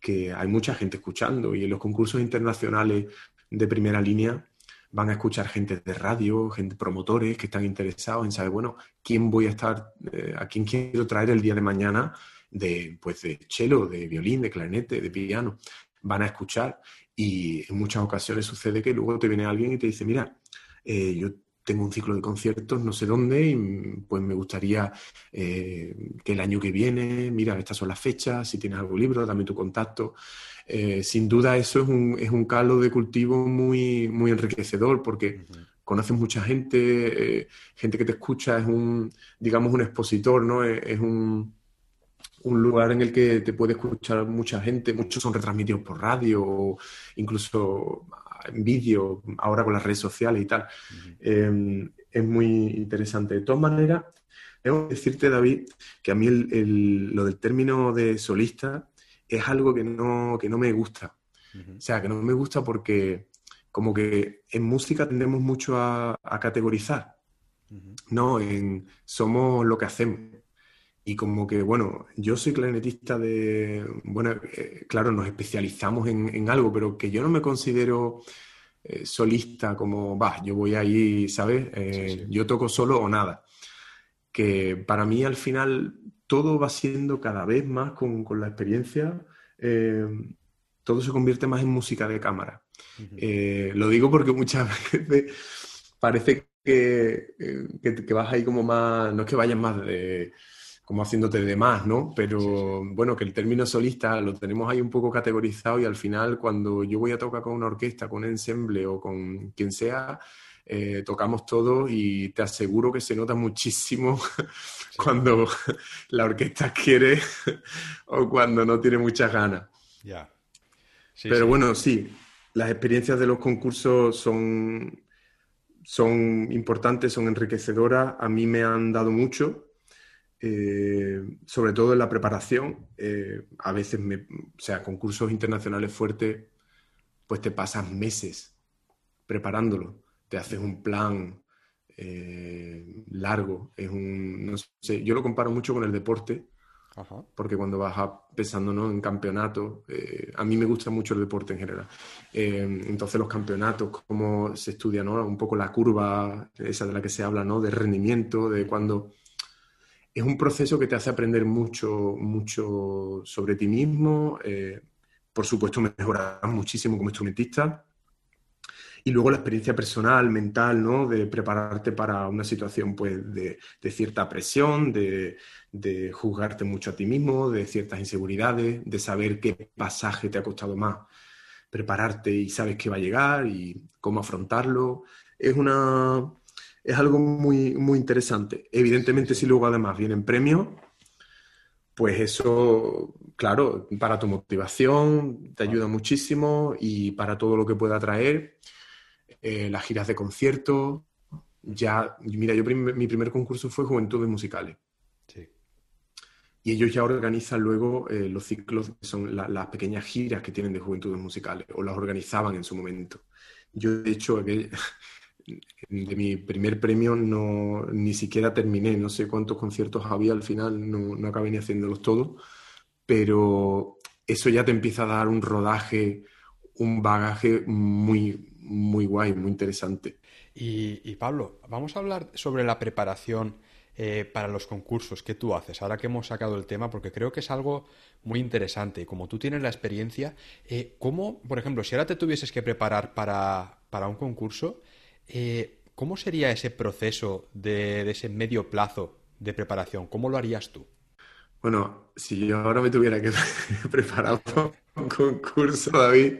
que hay mucha gente escuchando y en los concursos internacionales de primera línea van a escuchar gente de radio, gente promotores que están interesados en saber, bueno, quién voy a estar, eh, a quién quiero traer el día de mañana de, pues, de cello, de violín, de clarinete, de piano. Van a escuchar y en muchas ocasiones sucede que luego te viene alguien y te dice, mira, eh, yo tengo un ciclo de conciertos no sé dónde y pues me gustaría eh, que el año que viene, mira, estas son las fechas, si tienes algún libro, dame tu contacto. Eh, sin duda eso es un, es un caldo de cultivo muy, muy enriquecedor porque conoces mucha gente, gente que te escucha, es un, digamos, un expositor, ¿no? Es, un, un lugar en el que te puede escuchar mucha gente, muchos son retransmitidos por radio o incluso en vídeo, ahora con las redes sociales y tal. Em, es muy interesante. De todas maneras, debo decirte, David, que a mí lo del término de solista es algo que no, que no me gusta. O sea, que no me gusta porque como que en música tendemos mucho a, categorizar, ¿no? En somos lo que hacemos. Y como que, bueno, yo soy clarinetista de, bueno, eh, claro, nos especializamos en, algo, pero que yo no me considero eh, solista como, va, yo voy ahí, ¿sabes? Eh, yo toco solo o nada. Que para mí al final todo va siendo cada vez más con, la experiencia, todo se convierte más en música de cámara. lo digo porque muchas veces parece que, que, vas ahí como más, no es que vayas más de como haciéndote de más, ¿no? Pero bueno, que el término solista lo tenemos ahí un poco categorizado y al final cuando yo voy a tocar con una orquesta, con un ensemble o con quien sea, eh, tocamos todo y te aseguro que se nota muchísimo cuando la orquesta quiere o cuando no tiene muchas ganas. Ya. Pero bueno, sí, las experiencias de los concursos son, son importantes, son enriquecedoras, a mí me han dado mucho eh, sobre todo en la preparación, eh, a veces, me, o sea, concursos internacionales fuertes, pues te pasas meses preparándolo, te haces un plan eh, largo, es un, no sé, yo lo comparo mucho con el deporte, porque cuando vas pensando ¿no? en campeonatos, a mí me gusta mucho el deporte en general, entonces los campeonatos, cómo se estudia ¿no? un poco la curva, esa de la que se habla, ¿no? de rendimiento, de cuando es un proceso que te hace aprender mucho, mucho sobre ti mismo. Eh, por supuesto, mejorar muchísimo como instrumentista. Y luego la experiencia personal, mental, ¿no? De prepararte para una situación pues, de, cierta presión, de, de, juzgarte mucho a ti mismo, de ciertas inseguridades, de saber qué pasaje te ha costado más prepararte y sabes que va a llegar y cómo afrontarlo. Es una, es algo muy, muy interesante. Evidentemente, si luego además vienen premios, pues eso, claro, para tu motivación te ayuda muchísimo y para todo lo que pueda traer, eh, las giras de conciertos, ya, mira, yo mi primer concurso fue Juventudes Musicales. Sí. Y ellos ya organizan luego eh, los ciclos, que son las pequeñas giras que tienen de Juventudes Musicales, o las organizaban en su momento. Yo, de hecho, de mi primer premio no, ni siquiera terminé, no sé cuántos conciertos había al final, no, no acabé ni haciéndolos todos, pero eso ya te empieza a dar un rodaje, un bagaje muy, muy guay, muy interesante. Y, Pablo, vamos a hablar sobre la preparación eh, para los concursos que tú haces, ahora que hemos sacado el tema, porque creo que es algo muy interesante. Y como tú tienes la experiencia, eh, ¿cómo, por ejemplo, si ahora te tuvieses que preparar para, para un concurso, eh, ¿Cómo sería ese proceso de, ese medio plazo de preparación? ¿Cómo lo harías tú? Bueno, si yo ahora me tuviera que preparar para un concurso, David,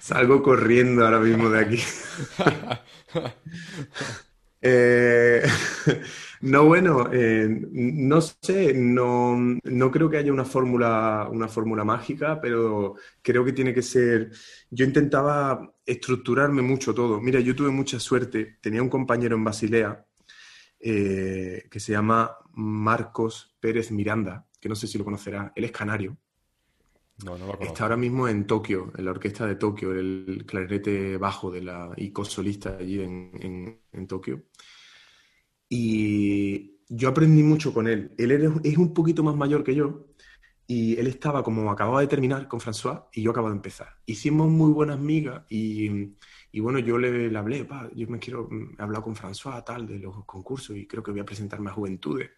salgo corriendo ahora mismo de aquí. Eh, no, bueno, eh, no sé, no, no, creo que haya una fórmula, una fórmula mágica, pero creo que tiene que ser. Yo intentaba estructurarme mucho todo. Mira, yo tuve mucha suerte. Tenía un compañero en Basilea eh, que se llama Marcos Pérez Miranda, que no sé si lo conocerá. Él es canario. No, no lo Está ahora mismo en Tokio, en la orquesta de Tokio, el clarinete bajo de la y solista allí en, en, Tokio. Y yo aprendí mucho con él. Él es un poquito más mayor que yo y él estaba como acababa de terminar con François y yo acababa de empezar. Hicimos muy buenas migas y, y bueno, yo le, le hablé, yo me quiero, he hablado con François tal de los concursos y creo que voy a presentarme a Juventudes.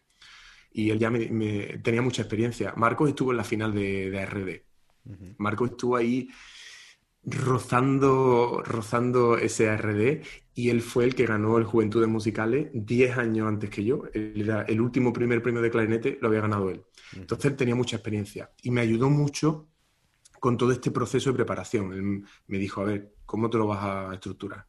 Y él ya me, tenía mucha experiencia. Marcos estuvo en la final de, de RD. Marcos estuvo ahí rozando, rozando ese RD y él fue el que ganó el Juventudes Musicales 10 años antes que yo. era el último primer premio de clarinete lo había ganado él. Entonces él tenía mucha experiencia y me ayudó mucho con todo este proceso de preparación. Él me dijo, a ver, ¿cómo te lo vas a estructurar?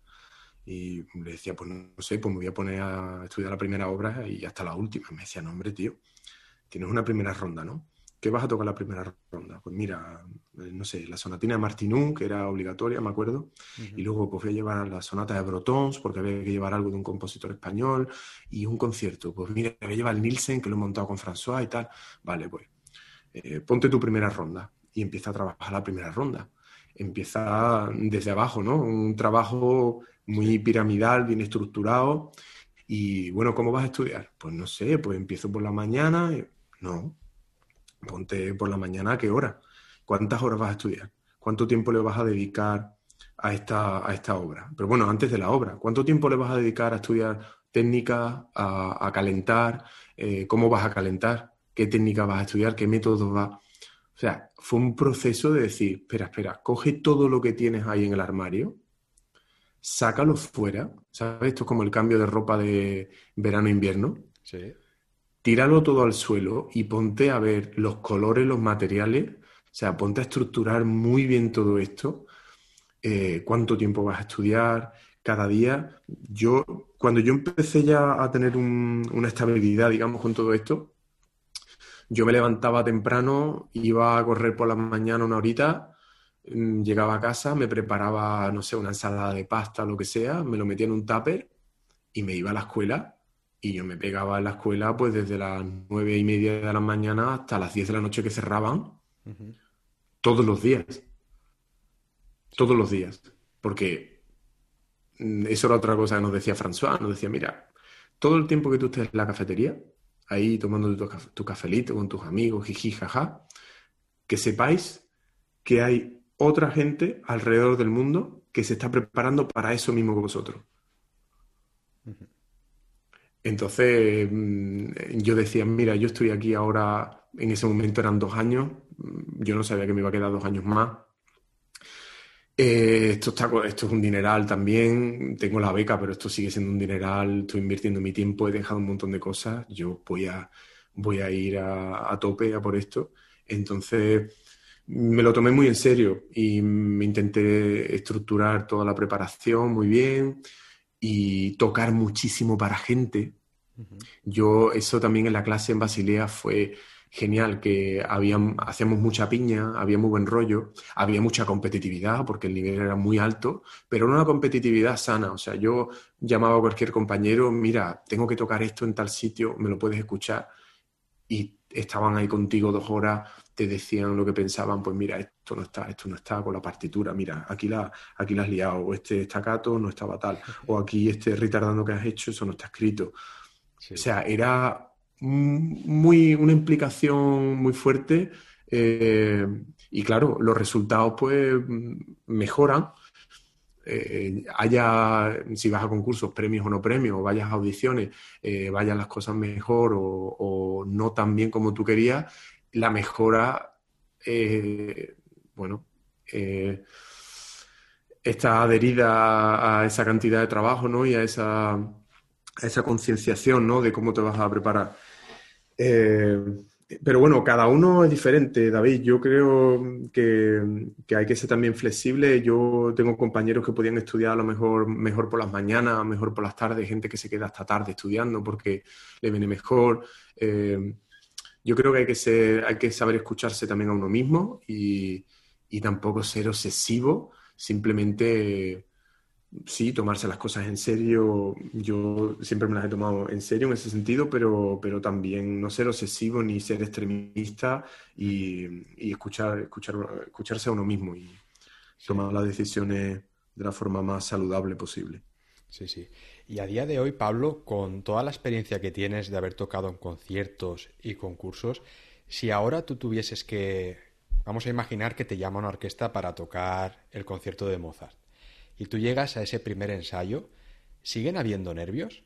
Y le decía, pues no sé, pues me voy a poner a estudiar la primera obra y hasta la última. Me decía, no, hombre, tío, tienes una primera ronda, ¿no? ¿Qué vas a tocar la primera ronda? Pues mira, eh, no sé, la sonatina de Martinún, que era obligatoria, me acuerdo, y luego pues voy a llevar la sonata de Brotons, porque había que llevar algo de un compositor español, y un concierto, pues mira, voy a llevar el Nielsen, que lo he montado con François y tal. Vale, pues eh, ponte tu primera ronda y empieza a trabajar la primera ronda. Empieza desde abajo, ¿no? Un trabajo muy piramidal, bien estructurado. Y bueno, ¿cómo vas a estudiar? Pues no sé, pues empiezo por la mañana. No, ponte por la mañana a qué hora. ¿Cuántas horas vas a estudiar? ¿Cuánto tiempo le vas a dedicar a esta, a esta obra? Pero bueno, antes de la obra, ¿cuánto tiempo le vas a dedicar a estudiar técnica, a, calentar? Eh, ¿Cómo vas a calentar? ¿Qué técnica vas a estudiar? ¿Qué métodos vas? O sea, fue un proceso de decir, espera, espera, coge todo lo que tienes ahí en el armario, sácalo fuera, ¿sabes? Esto es como el cambio de ropa de verano-invierno. Sí. Tíralo todo al suelo y ponte a ver los colores, los materiales, o sea, ponte a estructurar muy bien todo esto, eh, cuánto tiempo vas a estudiar, cada día. Yo, cuando yo empecé ya a tener una estabilidad, digamos, con todo esto, yo me levantaba temprano, iba a correr por la mañana una horita, Mm, llegaba a casa, me preparaba, no sé, una ensalada de pasta, lo que sea, me lo metía en un tupper y me iba a la escuela y yo me pegaba en la escuela pues desde las nueve y media de la mañana hasta las diez de la noche que cerraban, todos los días. Todos los días. Porque mm, eso era otra cosa que nos decía François, nos decía, mira, todo el tiempo que tú estés en la cafetería, ahí tomando tu, tu cafelito con tus amigos, jiji, jaja, que sepáis que hay otra gente alrededor del mundo que se está preparando para eso mismo que vosotros. Entonces mm, yo decía, mira, yo estoy aquí ahora, en ese momento eran dos años, mm, yo no sabía que me iba a quedar dos años más. Eh, esto, está, esto es un dineral también, tengo la beca, pero esto sigue siendo un dineral, estoy invirtiendo mi tiempo, he dejado un montón de cosas, yo voy a, voy a ir a, a tope a por esto. Entonces, me lo tomé muy en serio y me intenté estructurar toda la preparación muy bien y tocar muchísimo para gente. Yo, eso también en la clase en Basilea fue genial, que habían, hacíamos mucha piña, había muy buen rollo, había mucha competitividad porque el nivel era muy alto, pero no una competitividad sana. O sea, yo llamaba a cualquier compañero, mira, tengo que tocar esto en tal sitio, me lo puedes escuchar. Y estaban ahí contigo dos horas te decían lo que pensaban, pues mira, esto no está, esto no está con la partitura, mira, aquí la, aquí la has liado, o este estacato no estaba tal, o aquí este retardando que has hecho, eso no está escrito. O sea, era muy, una implicación muy fuerte eh, y claro, los resultados pues mejoran. Eh, haya, si vas a concursos, premios o no premios, o vayas a audiciones, eh, vayan las cosas mejor o, o, no tan bien como tú querías, la mejora, eh, bueno, eh, está adherida a esa cantidad de trabajo, ¿no? Y a esa, esa concienciación, ¿no? De cómo te vas a preparar. Eh, pero bueno, cada uno es diferente, David. Yo creo que, hay que ser también flexible. Yo tengo compañeros que podían estudiar a lo mejor mejor por las mañanas, mejor por las tardes, gente que se queda hasta tarde estudiando porque le viene mejor yo creo que hay que, ser, hay que saber escucharse también a uno mismo y, tampoco ser obsesivo, simplemente sí, tomarse las cosas en serio. Yo siempre me las he tomado en serio en ese sentido, pero, pero también no ser obsesivo ni ser extremista y, escuchar, escuchar, escucharse a uno mismo y tomar las decisiones de la forma más saludable posible. Sí, sí. Y a día de hoy, Pablo, con toda la experiencia que tienes de haber tocado en conciertos y concursos, Si ahora tú tuvieses que, vamos a imaginar que te llama una orquesta para tocar el concierto de Mozart, y tú llegas a ese primer ensayo, ¿siguen habiendo nervios?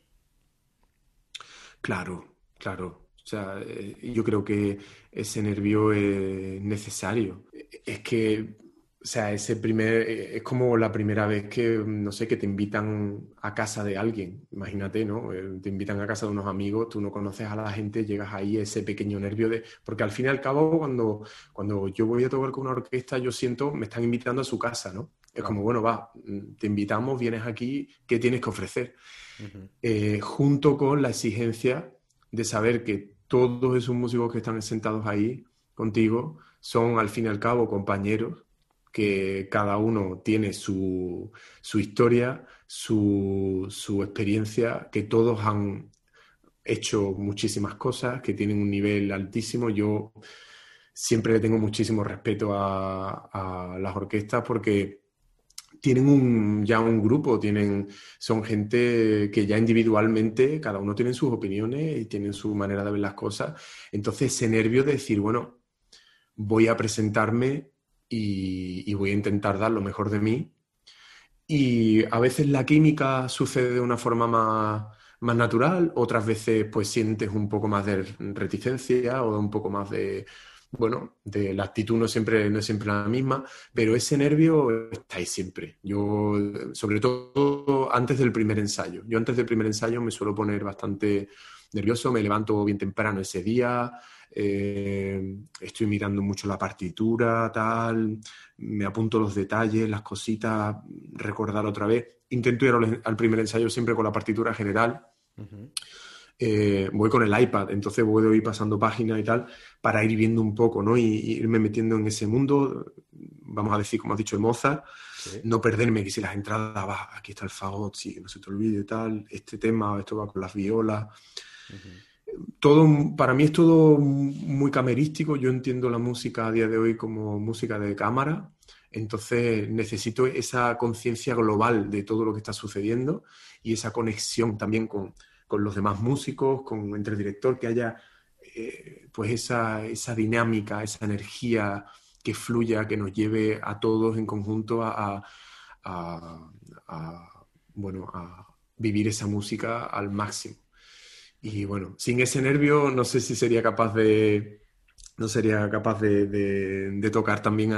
Claro, claro. O sea, eh, yo creo que ese nervio es necesario. Es que o sea, ese primer, eh, es como la primera vez que, no sé, que te invitan a casa de alguien. Imagínate, ¿no? Eh, te invitan a casa de unos amigos, tú no conoces a la gente, llegas ahí ese pequeño nervio de... Porque al fin y al cabo, cuando, cuando yo voy a tocar con una orquesta, yo siento, me están invitando a su casa, ¿no? Es como, bueno, va, te invitamos, vienes aquí, ¿qué tienes que ofrecer? Eh, junto con la exigencia de saber que todos esos músicos que están sentados ahí contigo son, al fin y al cabo, compañeros que cada uno tiene su, historia, su, experiencia, que todos han hecho muchísimas cosas, que tienen un nivel altísimo. Yo siempre le tengo muchísimo respeto a, las orquestas porque tienen un, ya un grupo, tienen, son gente que ya individualmente, cada uno tiene sus opiniones y tienen su manera de ver las cosas. Entonces, ese nervio de decir, bueno, voy a presentarme y, voy a intentar dar lo mejor de mí. Y a veces la química sucede de una forma más, más natural, otras veces pues sientes un poco más de reticencia o un poco más de, bueno, de la actitud no siempre, no es siempre la misma, pero ese nervio está ahí siempre. Yo, sobre todo antes del primer ensayo. Yo antes del primer ensayo me suelo poner bastante nervioso, me levanto bien temprano ese día, eh, estoy mirando mucho la partitura, tal, me apunto los detalles, las cositas, recordar otra vez. Intento ir al primer ensayo siempre con la partitura general. Eh, voy con el iPad, entonces voy a ir pasando páginas y tal para ir viendo un poco, ¿no? Y, irme metiendo en ese mundo, vamos a decir, como has dicho, de Mozart, no perderme, que si las entradas, va, aquí está el fagot, sí, no se te olvide tal, este tema, esto va con las violas todo, para mí es todo muy camerístico. Yo entiendo la música a día de hoy como música de cámara. Entonces necesito esa conciencia global de todo lo que está sucediendo y esa conexión también con, los demás músicos, con entre el director, que haya eh, pues esa, dinámica, esa energía que fluya, que nos lleve a todos en conjunto a, bueno, a vivir esa música al máximo. Y bueno, sin ese nervio no sé si sería capaz de, no sería capaz de, tocar también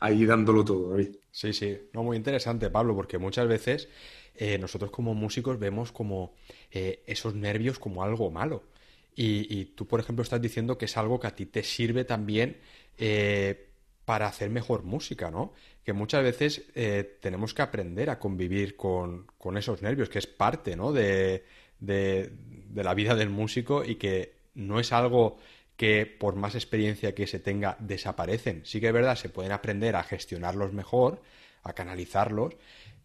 ahí dándolo todo. Sí, sí, no, muy interesante, Pablo, porque muchas veces eh, nosotros como músicos vemos como eh, esos nervios como algo malo. Y, tú, por ejemplo, estás diciendo que es algo que a ti te sirve también eh, para hacer mejor música, ¿no? Que muchas veces tenemos que aprender a convivir con, con, esos nervios, que es parte, ¿no? De, de, la vida del músico y que no es algo que por más experiencia que se tenga desaparecen. Sí que es verdad, se pueden aprender a gestionarlos mejor, a canalizarlos,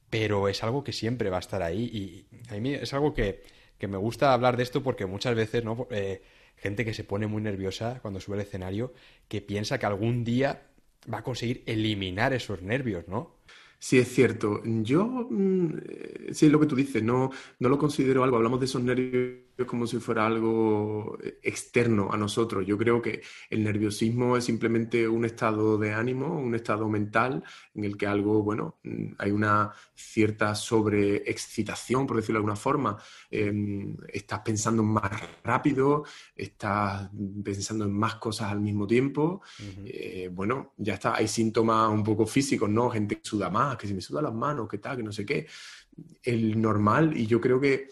pero es algo que siempre va a estar ahí y a mí es algo que, me gusta hablar de esto porque muchas veces, ¿no? Eh, gente que se pone muy nerviosa cuando sube al escenario, que piensa que algún día va a conseguir eliminar esos nervios, ¿no? Sí, es cierto. Yo, mm, eh, sí, es lo que tú dices, no, no lo considero algo. Hablamos de esos nervios como si fuera algo eh, externo a nosotros. Yo creo que el nerviosismo es simplemente un estado de ánimo, un estado mental en el que algo, bueno, mm, hay una cierta sobreexcitación, por decirlo de alguna forma. Em, estás pensando más rápido, estás pensando en más cosas al mismo tiempo. Eh, bueno, ya está. Hay síntomas un poco físicos, ¿no? Gente que suda más, que se me suda las manos, que tal, que no sé qué. El normal, y yo creo que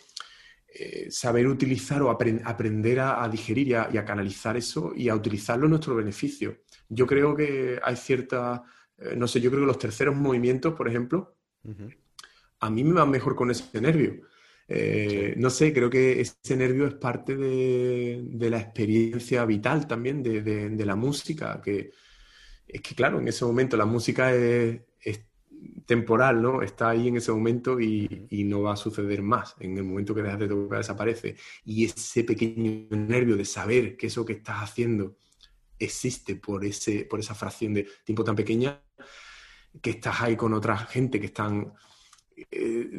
eh, saber utilizar o aprender a, digerir y a, canalizar eso y a utilizarlo en nuestro beneficio. Yo creo que hay cierta, eh, no sé, yo creo que los terceros movimientos, por ejemplo, a mí me van mejor con ese nervio. Eh, no sé, creo que ese nervio es parte de, la experiencia vital también de, la música, que es que claro, en ese momento la música es, temporal, ¿no? Está ahí en ese momento y, no va a suceder más. En el momento que dejas de tocar desaparece. Y ese pequeño nervio de saber que eso que estás haciendo existe por, ese, por esa fracción de tiempo tan pequeña, que estás ahí con otra gente que están, eh,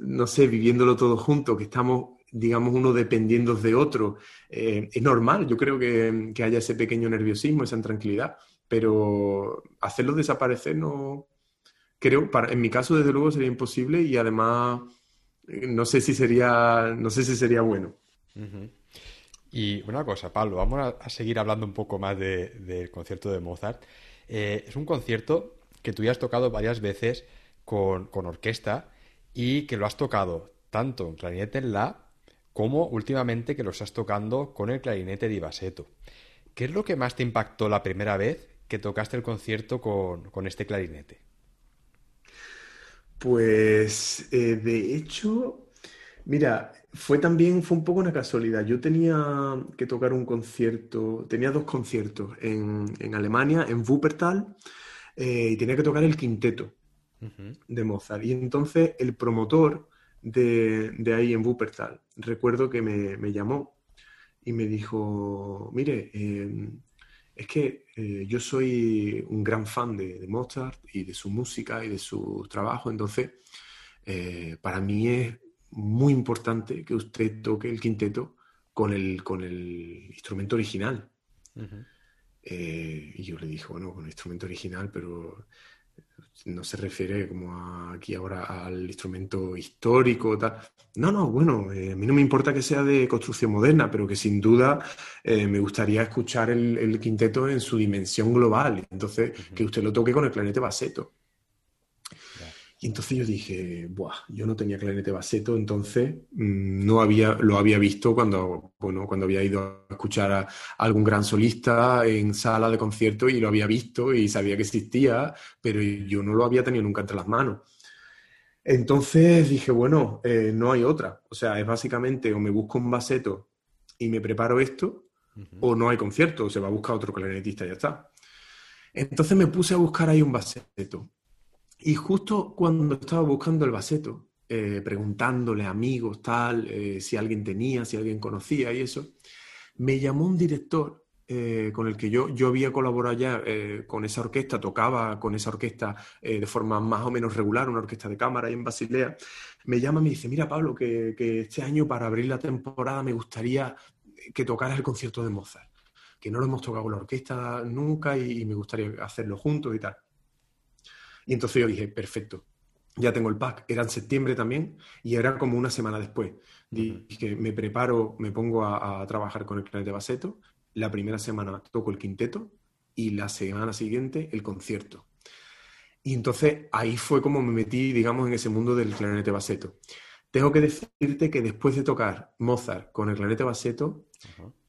no sé, viviéndolo todo junto, que estamos digamos, uno dependiendo de otro. Eh, es normal, yo creo que, haya ese pequeño nerviosismo, esa intranquilidad, pero hacerlo desaparecer no, creo, para, en mi caso desde luego sería imposible y además eh, no sé si sería, no sé si sería bueno. Y una cosa, Pablo, vamos a, seguir hablando un poco más del concierto de Mozart. Eh, es un concierto que tú ya has tocado varias veces con, con orquesta y que lo has tocado tanto en clarinete en la como últimamente que lo estás tocando con el clarinete de Baseto. ¿Qué es lo que más te impactó la primera vez que tocaste el concierto con, este clarinete? Pues eh, de hecho, mira, fue también, fue un poco una casualidad. Yo tenía que tocar un concierto, tenía dos conciertos en, Alemania, en Wuppertal, eh, y tenía que tocar el quinteto de Mozart. Y entonces el promotor de, ahí en Wuppertal, recuerdo que me, llamó y me dijo, mire, em, es que eh, yo soy un gran fan de, Mozart y de su música y de su trabajo, entonces eh, para mí es muy importante que usted toque el quinteto con el, con el instrumento original. Eh, y yo le dije, bueno, con el instrumento original, pero no se refiere como aquí ahora al instrumento histórico, tal. No, no, bueno, eh, a mí no me importa que sea de construcción moderna, pero que sin duda eh, me gustaría escuchar el, quinteto en su dimensión global. Entonces, que usted lo toque con el clarinete baseto. Y entonces yo dije, Buah, yo no tenía clarinete baseto, entonces mm, no había, lo había visto cuando, bueno, cuando había ido a escuchar a, algún gran solista en sala de concierto y lo había visto y sabía que existía, pero yo no lo había tenido nunca entre las manos. Entonces dije, bueno, eh, no hay otra. O sea, es básicamente o me busco un baseto y me preparo esto, o no hay concierto, o se va a buscar otro clarinetista y ya está. Entonces me puse a buscar ahí un baseto y justo cuando estaba buscando el baseto, eh, preguntándole a amigos, tal, eh, si alguien tenía, si alguien conocía y eso, me llamó un director eh, con el que yo, yo había colaborado ya con esa orquesta, tocaba con esa orquesta de forma más o menos regular, una orquesta de cámara ahí en Basilea. Me llama y me dice, mira Pablo, que, este año para abrir la temporada me gustaría que tocaras el concierto de Mozart, que no lo hemos tocado con la orquesta nunca y me gustaría hacerlo juntos y tal. Y entonces yo dije, perfecto, ya tengo el pack. Era en septiembre también y era como una semana después. Dije, me preparo, me pongo a, trabajar con el clarinete baseto. La primera semana toco el quinteto y la semana siguiente el concierto. Y entonces ahí fue como me metí, digamos, en ese mundo del clarinete baseto. Tengo que decirte que después de tocar Mozart con el clarinete baseto,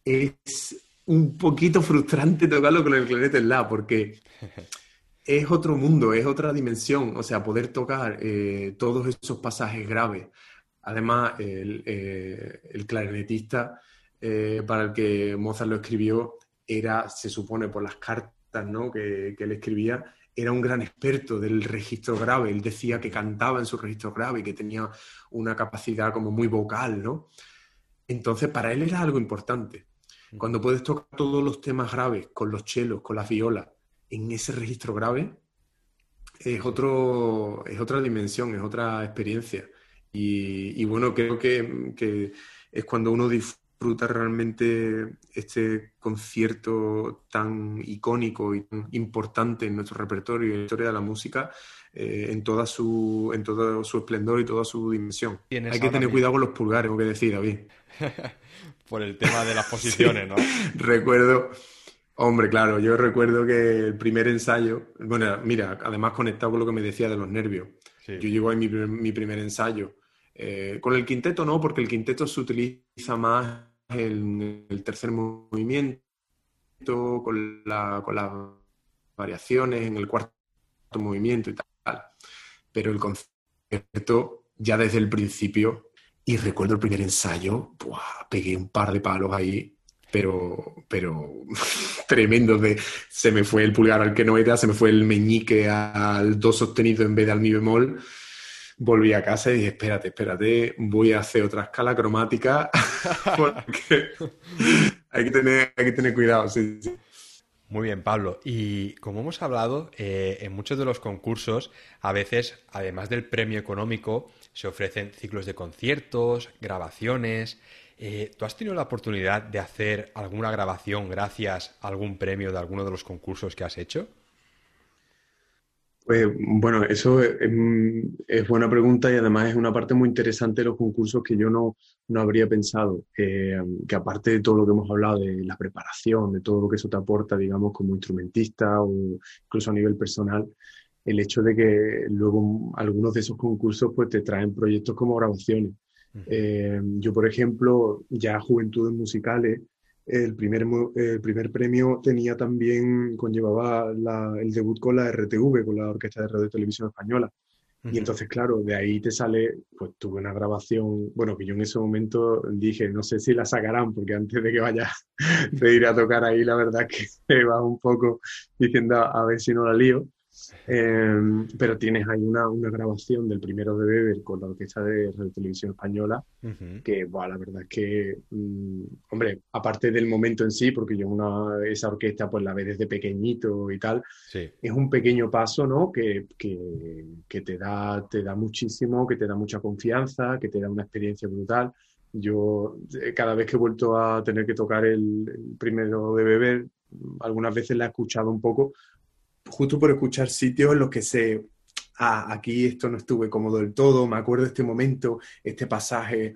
es un poquito frustrante tocarlo con el clarinete en la, porque es otro mundo, es otra dimensión, o sea, poder tocar eh, todos esos pasajes graves. Además, el, eh, clarinetista eh, para el que Mozart lo escribió era, se supone por las cartas ¿no? que, que él escribía, era un gran experto del registro grave. Él decía que cantaba en su registro grave y que tenía una capacidad como muy vocal, ¿no? Entonces, para él era algo importante. Cuando puedes tocar todos los temas graves con los chelos, con las violas, en ese registro grave es, otro, es otra dimensión, es otra experiencia. Y, bueno, creo que, es cuando uno disfruta realmente este concierto tan icónico y tan importante en nuestro repertorio y en la historia de la música eh, en, toda su, en todo su esplendor y toda su dimensión. Hay que tener cuidado con los pulgares, tengo que decir, David. Por el tema de las posiciones, ¿no? Recuerdo Hombre, claro, yo recuerdo que el primer ensayo, bueno, mira, además conectado con lo que me decía de los nervios, yo llego a mi, mi primer ensayo. Eh, con el quinteto no, porque el quinteto se utiliza más en el tercer movimiento, con, la, con las variaciones en el cuarto movimiento y tal. Pero el concierto, ya desde el principio, y recuerdo el primer ensayo, pegué un par de palos ahí pero, pero tremendo de se me fue el pulgar al que no era, se me fue el meñique al do sostenido en vez de al mi bemol. Volví a casa y dije, espérate, espérate, voy a hacer otra escala cromática porque hay que tener, hay que tener cuidado. Sí, Muy bien, Pablo. Y como hemos hablado, eh, en muchos de los concursos, a veces, además del premio económico, se ofrecen ciclos de conciertos, grabaciones. Eh, ¿Tú has tenido la oportunidad de hacer alguna grabación gracias a algún premio de alguno de los concursos que has hecho? Pues bueno, eso es, buena pregunta y además es una parte muy interesante de los concursos que yo no, no habría pensado. que aparte de todo lo que hemos hablado, de la preparación, de todo lo que eso te aporta, digamos, como instrumentista o incluso a nivel personal, el hecho de que luego algunos de esos concursos pues te traen proyectos como grabaciones. Eh, yo, por ejemplo, ya Juventudes Musicales, el primer, el primer premio tenía también, conllevaba el debut con la RTV, con la Orquesta de Radio y Televisión Española. Y entonces, claro, de ahí te sale, pues tuve una grabación, bueno, que yo en ese momento dije, no sé si la sacarán, porque antes de que vaya de ir a tocar ahí, la verdad es que va un poco diciendo a ver si no la lío. Em, pero tienes ahí una, una, grabación del primero de Weber con la orquesta de Radio Televisión Española, que, bueno, la verdad es que, mm, hombre, aparte del momento en sí, porque yo una, esa orquesta pues la ve desde pequeñito y tal, es un pequeño paso, ¿no? Que, que, que, te, da, te da muchísimo, que te da mucha confianza, que te da una experiencia brutal. Yo eh, cada vez que he vuelto a tener que tocar el, el primero de Weber, algunas veces la he escuchado un poco justo por escuchar sitios en los que sé, ah, aquí esto no estuve cómodo del todo, me acuerdo de este momento, este pasaje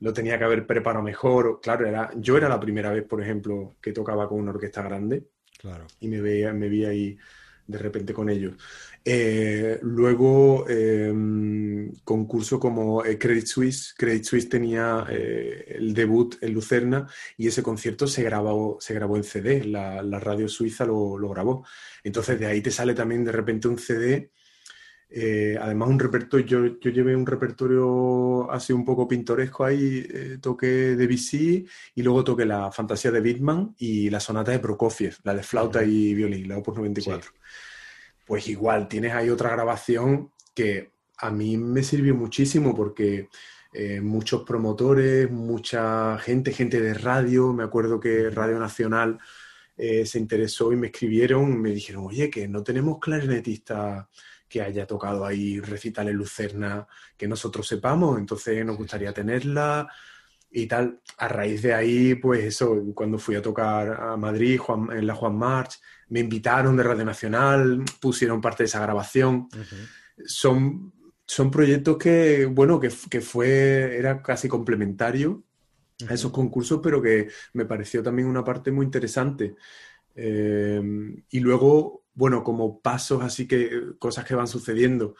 lo tenía que haber preparado mejor. Claro, era, yo era la primera vez, por ejemplo, que tocaba con una orquesta grande. Claro. Y me veía, me vi ahí de repente con ellos. Eh, luego, eh, concurso como eh, Credit Suisse. Credit Suisse tenía el debut en Lucerna y ese concierto se grabó, se grabó en CD. La, radio suiza lo, lo, grabó. Entonces, de ahí te sale también de repente un CD. además, un repertorio, yo, yo, llevé un repertorio así un poco pintoresco ahí, toqué Debussy y luego toqué la Fantasía de Wittmann y la Sonata de Prokofiev, la de flauta y violín, la Opus 94 pues igual tienes ahí otra grabación que a mí me sirvió muchísimo porque eh, muchos promotores, mucha gente, gente de radio, me acuerdo que Radio Nacional eh, se interesó y me escribieron, me dijeron, oye, que no tenemos clarinetista que haya tocado ahí recital en Lucerna, que nosotros sepamos, entonces nos gustaría tenerla y tal. A raíz de ahí, pues eso, cuando fui a tocar a Madrid, en la Juan March, me invitaron de Radio Nacional, pusieron parte de esa grabación. Son, son proyectos que, bueno, que, que, fue, era casi complementario a esos concursos, pero que me pareció también una parte muy interesante. Eh, y luego, bueno, como pasos así que, cosas que van sucediendo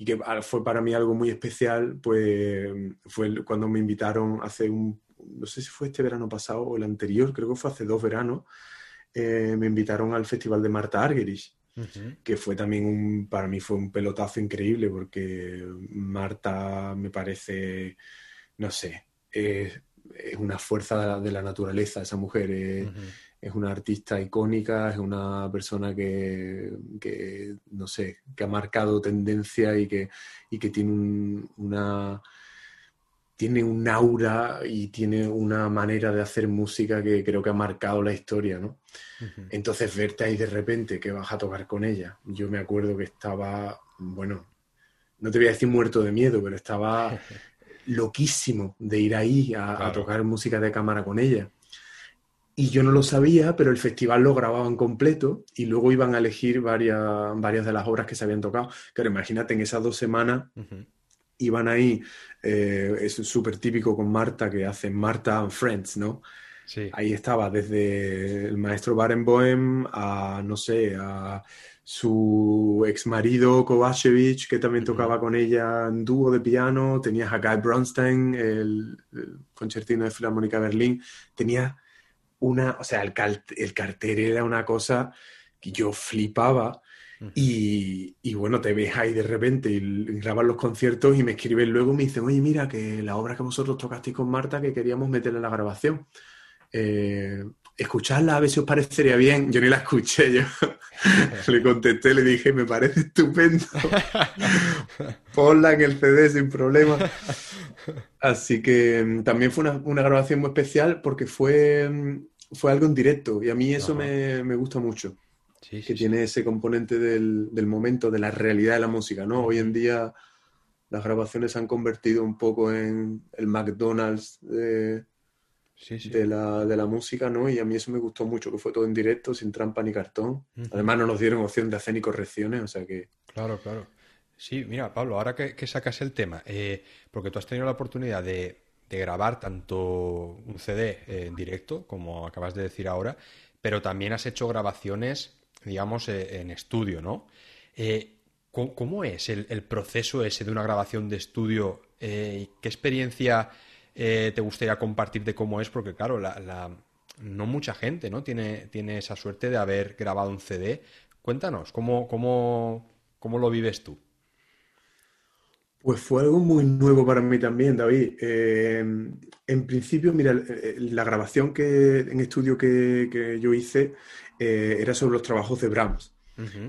y que fue para mí algo muy especial, pues fue cuando me invitaron hace un, no sé si fue este verano pasado o el anterior, creo que fue hace dos veranos, eh, me invitaron al Festival de Marta Argerich, que fue también un, para mí fue un pelotazo increíble porque Marta me parece, no sé, es, una fuerza de la, naturaleza, esa mujer. Es, una artista icónica, es una persona que, no sé, que ha marcado tendencia y que, y que tiene una tiene un aura y tiene una manera de hacer música que creo que ha marcado la historia, ¿no? Entonces verte ahí de repente que vas a tocar con ella, yo me acuerdo que estaba, bueno, no te voy a decir muerto de miedo, pero estaba loquísimo de ir ahí a, tocar música de cámara con ella. Y yo no lo sabía, pero el festival lo grababan completo y luego iban a elegir varias, varias de las obras que se habían tocado. Pero imagínate, en esas dos semanas iban ahí, eh, es súper típico con Marta, que hacen Marta and Friends, ¿no? Sí. Ahí estaba desde el maestro Barenboim a, no sé, a su ex marido Kovacevic, que también tocaba con ella en dúo de piano, tenías a Guy Bronstein, el, concertino de Filarmónica Berlín, tenía una, o sea, el, el cartel era una cosa que yo flipaba y, bueno, te ves ahí de repente y graban los conciertos y me escriben luego y me dicen, oye, mira, que la obra que vosotros tocasteis con Marta, que queríamos meterla en la grabación. Eh, escuchadla a ver si os parecería bien. Yo ni la escuché, yo le contesté, le dije, me parece estupendo. Ponla en el CD sin problema. Así que mm, también fue una, grabación muy especial porque fue, mm, fue algo en directo y a mí eso me, me gusta mucho que tiene ese componente del, momento, de la realidad de la música, ¿no? Hoy en día las grabaciones se han convertido un poco en el McDonald's de, De, la, de, la, música, ¿no? Y a mí eso me gustó mucho, que fue todo en directo, sin trampa ni cartón. Además no nos dieron opción de hacer ni correcciones, o sea que... Claro, claro. Sí, mira, Pablo, ahora que, sacas el tema, eh, porque tú has tenido la oportunidad de, grabar tanto un CD en directo, como acabas de decir ahora, pero también has hecho grabaciones, digamos, eh, en estudio, ¿no? Eh, ¿cómo, es el, proceso ese de una grabación de estudio? ¿Qué experiencia te gustaría compartir de cómo es? Porque, claro, no mucha gente ¿no? Tiene, tiene esa suerte de haber grabado un CD. Cuéntanos, ¿cómo, cómo, cómo lo vives tú? Pues fue algo muy nuevo para mí también, David. Eh, en principio, mira, la grabación que, en estudio que, yo hice eh, era sobre los trabajos de Brahms.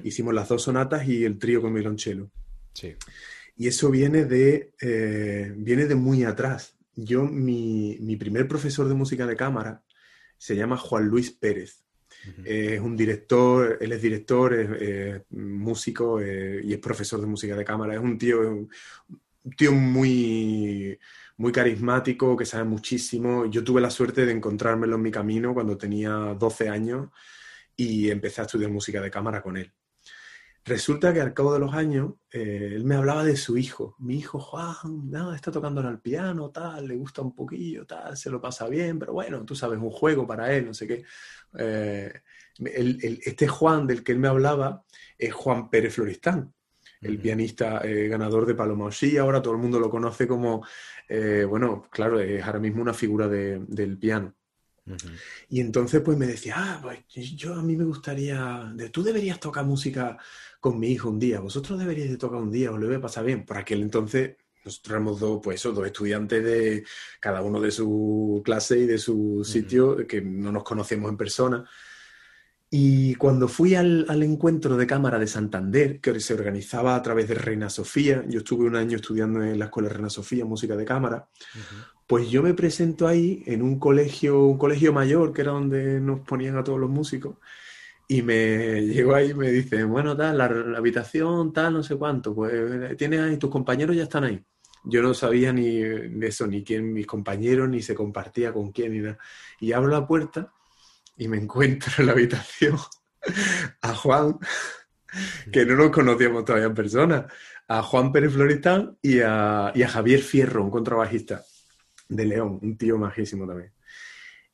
Hicimos las dos sonatas y el trío con violonchelo. Sí. Y eso viene de, eh, viene de muy atrás. Yo, mi, mi, primer profesor de música de cámara se llama Juan Luis Pérez. Es un director, él es director, es, músico eh, y es profesor de música de cámara. Es un tío, un, tío muy, muy carismático, que sabe muchísimo. Yo tuve la suerte de encontrármelo en mi camino cuando tenía 12 años y empecé a estudiar música de cámara con él. Resulta que al cabo de los años, eh, él me hablaba de su hijo. Mi hijo Juan, no, está tocando el piano, tal, le gusta un poquillo, tal, se lo pasa bien, pero bueno, tú sabes, un juego para él, no sé qué. Eh, este Juan del que él me hablaba es Juan Pérez Floristán, el pianista eh, ganador de Paloma Sí, ahora todo el mundo lo conoce como, bueno, claro, es ahora mismo una figura del piano. Y entonces pues me decía, ah, pues yo a mí me gustaría, de, tú deberías tocar música con mi hijo un día, vosotros deberíais de tocar un día, os lo voy a pasar bien. Por aquel entonces nosotros éramos dos, pues dos estudiantes de cada uno de su clase y de su sitio, que no nos conocíamos en persona. Y cuando fui al, encuentro de cámara de Santander, que se organizaba a través de Reina Sofía, yo estuve un año estudiando en la Escuela Reina Sofía, música de cámara, pues yo me presento ahí en un colegio, un colegio mayor, que era donde nos ponían a todos los músicos, y me llegó ahí y me dice, bueno, tal, la, habitación, tal, no sé cuánto, pues tienes ahí, tus compañeros ya están ahí. Yo no sabía ni de eso, ni quién, mis compañeros, ni se compartía con quién, ni nada. Y abro la puerta y me encuentro en la habitación a Juan, que no nos conocíamos todavía en persona, a Juan Pérez Floristán y a, y a Javier Fierro, un contrabajista de León, un tío majísimo también.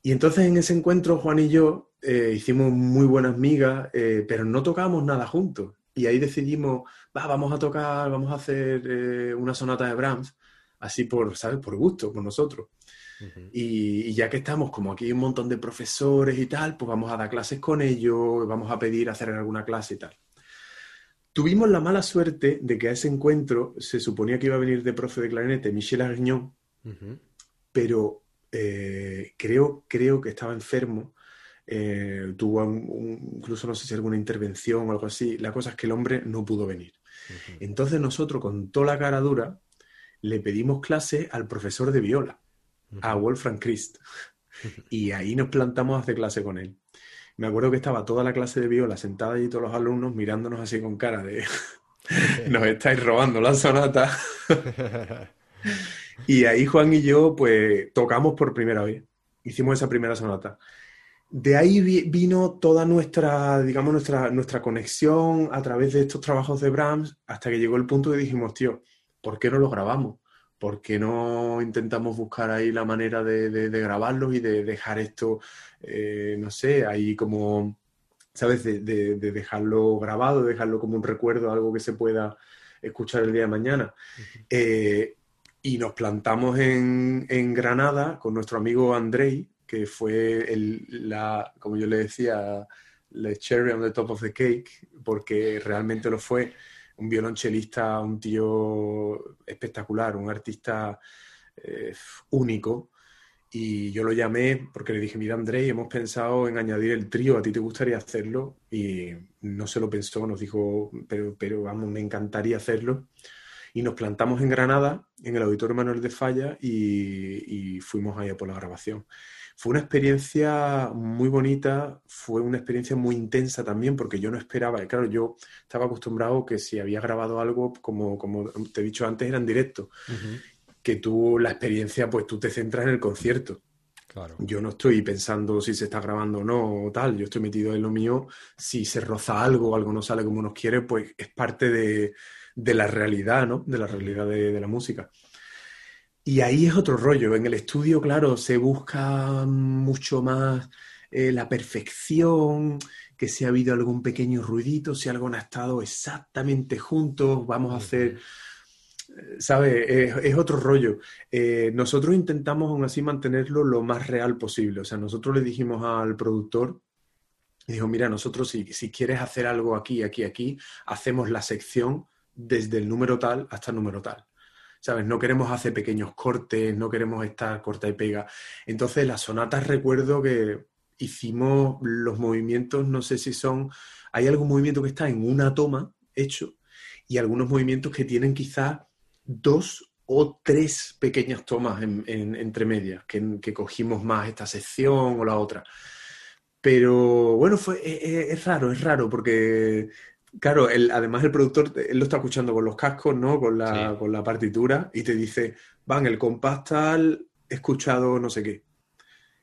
Y entonces en ese encuentro Juan y yo eh, hicimos muy buenas migas, eh, pero no tocábamos nada juntos. Y ahí decidimos, va, vamos a tocar, vamos a hacer eh, una sonata de Brahms, así por, ¿sabes? Por gusto, por nosotros. y, ya que estamos como aquí un montón de profesores y tal, pues vamos a dar clases con ellos, vamos a pedir hacer alguna clase y tal. Tuvimos la mala suerte de que a ese encuentro se suponía que iba a venir de profe de clarinete Michel Agriñón, pero creo, creo que estaba enfermo eh, tuvo incluso no sé si alguna intervención o algo así. La cosa es que el hombre no pudo venir. Entonces nosotros con toda la cara dura le pedimos clase al profesor de viola, a Wolfram Christ. y ahí nos plantamos a hacer clase con él. Me acuerdo que estaba toda la clase de viola sentada allí todos los alumnos mirándonos así con cara de nos estáis robando la sonata. y ahí Juan y yo pues tocamos por primera vez. Hicimos esa primera sonata de ahí vino toda nuestra, digamos, nuestra, nuestra conexión a través de estos trabajos de Brahms hasta que llegó el punto que dijimos, tío, ¿por qué no lo grabamos? ¿Por qué no intentamos buscar ahí la manera de, de, grabarlos y de dejar esto, eh, no sé, ahí como, ¿sabes? De, de, dejarlo grabado, de dejarlo como un recuerdo, algo que se pueda escuchar el día de mañana. Eh, y nos plantamos en, en Granada con nuestro amigo Andrei, que fue el, la, como yo le decía, la cherry on the top of the cake, porque realmente lo fue un violonchelista, un tío espectacular, un artista eh, único. Y yo lo llamé porque le dije, mira André, hemos pensado en añadir el trío, ¿a ti te gustaría hacerlo? Y no se lo pensó, nos dijo, pero, pero vamos, me encantaría hacerlo. Y nos plantamos en Granada, en el Auditorio Manuel de Falla, y, y fuimos allá por la grabación. Fue una experiencia muy bonita, fue una experiencia muy intensa también, porque yo no esperaba, claro, yo estaba acostumbrado que si había grabado algo, como, como te he dicho antes, era en directo, que tú la experiencia, pues tú te centras en el concierto. Claro. Yo no estoy pensando si se está grabando o no o tal, yo estoy metido en lo mío, si se roza algo algo no sale como uno quiere, pues es parte de, de la realidad, ¿no? De la realidad de, la música. Y ahí es otro rollo. En el estudio, claro, se busca mucho más eh, la perfección, que si ha habido algún pequeño ruidito, si algo no ha estado exactamente juntos, vamos a hacer... ¿Sabes? Es, otro rollo. Eh, nosotros intentamos aún así mantenerlo lo más real posible. O sea, nosotros le dijimos al productor, dijo, mira, nosotros si, si quieres hacer algo aquí, aquí, aquí, hacemos la sección desde el número tal hasta el número tal. ¿Sabes? No queremos hacer pequeños cortes, no queremos estar corta y pega. Entonces, las sonatas recuerdo que hicimos los movimientos, no sé si son, hay algún movimiento que está en una toma hecho y algunos movimientos que tienen quizás dos o tres pequeñas tomas entre medias, que, cogimos más esta sección o la otra. Pero bueno, fue, es, e, es raro, es raro, porque Claro, además el productor, él lo está escuchando con los cascos, ¿no? Con la, con la partitura y te dice, van, el compás tal, he escuchado no sé qué.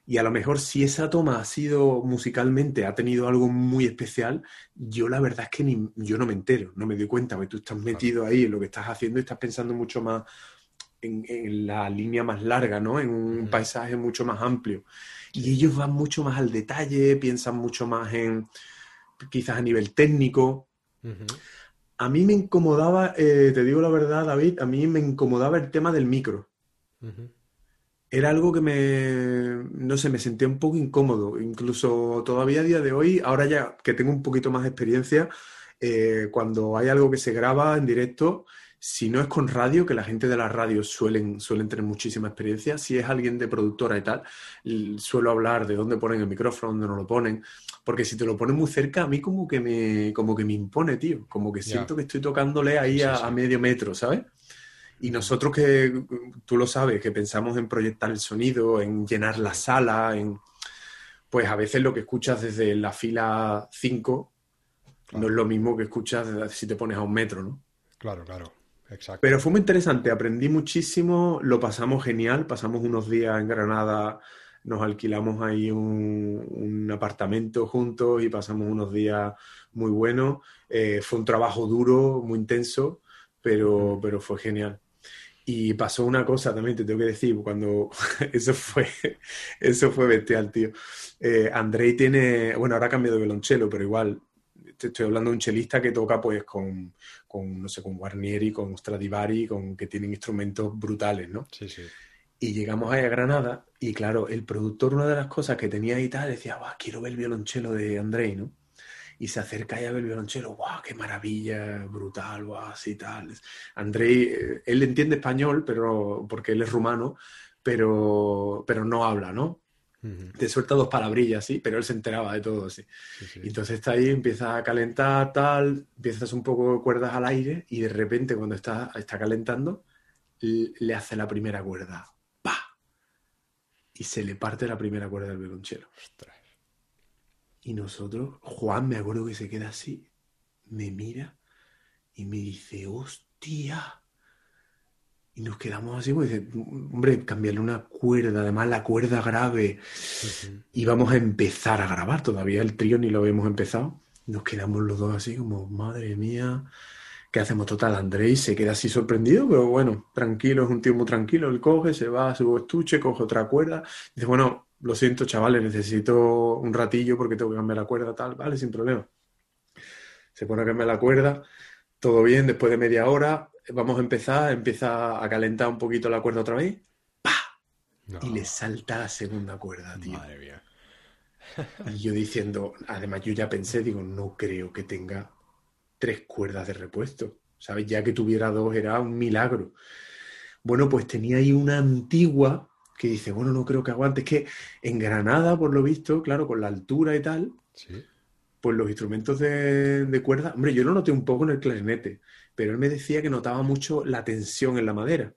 Y a lo mejor si esa toma ha sido musicalmente, ha tenido algo muy especial, yo la verdad es que ni, yo no me entero, no me doy cuenta, porque tú estás metido ahí en lo que estás haciendo y estás pensando mucho más en, la línea más larga, ¿no? En un paisaje mucho más amplio. Y ellos van mucho más al detalle, piensan mucho más en, quizás a nivel técnico. A mí me incomodaba, eh, te digo la verdad, David, a mí me incomodaba el tema del micro. Era algo que me, no sé, me sentía un poco incómodo. Incluso todavía a día de hoy, ahora ya que tengo un poquito más de experiencia, eh, cuando hay algo que se graba en directo, si no es con radio, que la gente de las radios suelen, suelen tener muchísima experiencia, si es alguien de productora y tal, suelo hablar de dónde ponen el micrófono, dónde no lo ponen, porque si te lo ponen muy cerca, a mí como que me, como que me impone, tío, como que siento que estoy tocándole ahí a, medio metro, ¿sabes? Y nosotros que, tú lo sabes, que pensamos en proyectar el sonido, en llenar la sala, en... Pues a veces lo que escuchas desde la fila 5 no es lo mismo que escuchas si te pones a un metro, ¿no? Claro, claro. Pero fue muy interesante, aprendí muchísimo, lo pasamos genial, pasamos unos días en Granada, nos alquilamos ahí un, apartamento juntos y pasamos unos días muy buenos. Eh, fue un trabajo duro, muy intenso, pero, pero fue genial. Y pasó una cosa también, te tengo que decir, cuando eso fue, eso fue bestial, tío. Eh, Andrei tiene, bueno, ahora ha cambiado de violonchelo, pero igual estoy hablando de un chelista que toca pues con, con, no sé, con Guarnieri, con Stradivari, con que tienen instrumentos brutales, ¿no? Sí, sí. Y llegamos ahí a Granada y claro, el productor, una de las cosas que tenía ahí tal, decía, guau, quiero ver el violonchelo de Andrei, ¿no? Y se acerca y a ver el violonchelo, guau, qué maravilla, brutal, guau, así tal. Andrei, eh, él entiende español, pero porque él es rumano, pero, pero no habla, ¿no? Te suelta dos palabrillas, sí, pero él se enteraba de todo, sí. Y entonces está ahí, empieza a calentar, tal, empiezas un poco de cuerdas al aire y de repente cuando está, está calentando, le hace la primera cuerda. Y se le parte la primera cuerda del violonchelo. Y nosotros, Juan, me acuerdo que se queda así, me mira y me dice, hostia y nos quedamos así, pues, hombre, cambiarle una cuerda, además la cuerda grave, y vamos a empezar a grabar, todavía el trío ni lo habíamos empezado. Nos quedamos los dos así como, madre mía, ¿qué hacemos total? Andrés se queda así sorprendido, pero bueno, tranquilo, es un tío muy tranquilo, él coge, se va a su estuche, coge otra cuerda, dice, bueno, lo siento chavales, necesito un ratillo porque tengo que cambiar la cuerda, tal, vale, sin problema. Se pone a cambiar la cuerda, todo bien, después de media hora, vamos a empezar, empieza a calentar un poquito la cuerda otra vez, ¡pa! Y le salta la segunda cuerda, tío. Madre mía. y yo diciendo, además yo ya pensé, digo, no creo que tenga tres cuerdas de repuesto. ¿Sabes? Ya que tuviera dos era un milagro. Bueno, pues tenía ahí una antigua que dice, bueno, no creo que aguante. Es que en Granada, por lo visto, claro, con la altura y tal, pues los instrumentos de, de cuerda, hombre, yo lo noté un poco en el clarinete, pero él me decía que notaba mucho la tensión en la madera,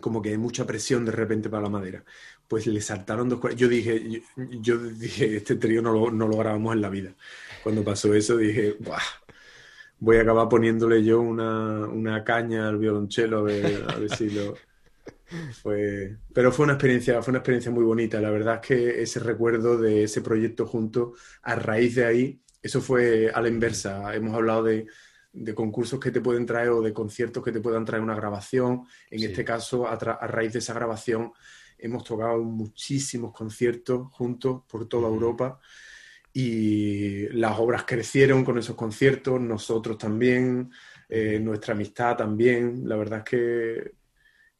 como que hay mucha presión de repente para la madera. pues le saltaron dos cuerdas. Yo dije, yo, dije, este trío no lo, no lo grabamos en la vida. Cuando pasó eso dije, Buah, voy a acabar poniéndole yo una, caña al violonchelo a ver, si lo... Fue... Pero fue una experiencia, fue una experiencia muy bonita. La verdad es que ese recuerdo de ese proyecto junto, a raíz de ahí, eso fue a la inversa. Hemos hablado de, concursos que te pueden traer o de conciertos que te puedan traer una grabación. En este caso, a, raíz de esa grabación, hemos tocado muchísimos conciertos juntos por toda Europa y las obras crecieron con esos conciertos, nosotros también, eh, nuestra amistad también. La verdad es que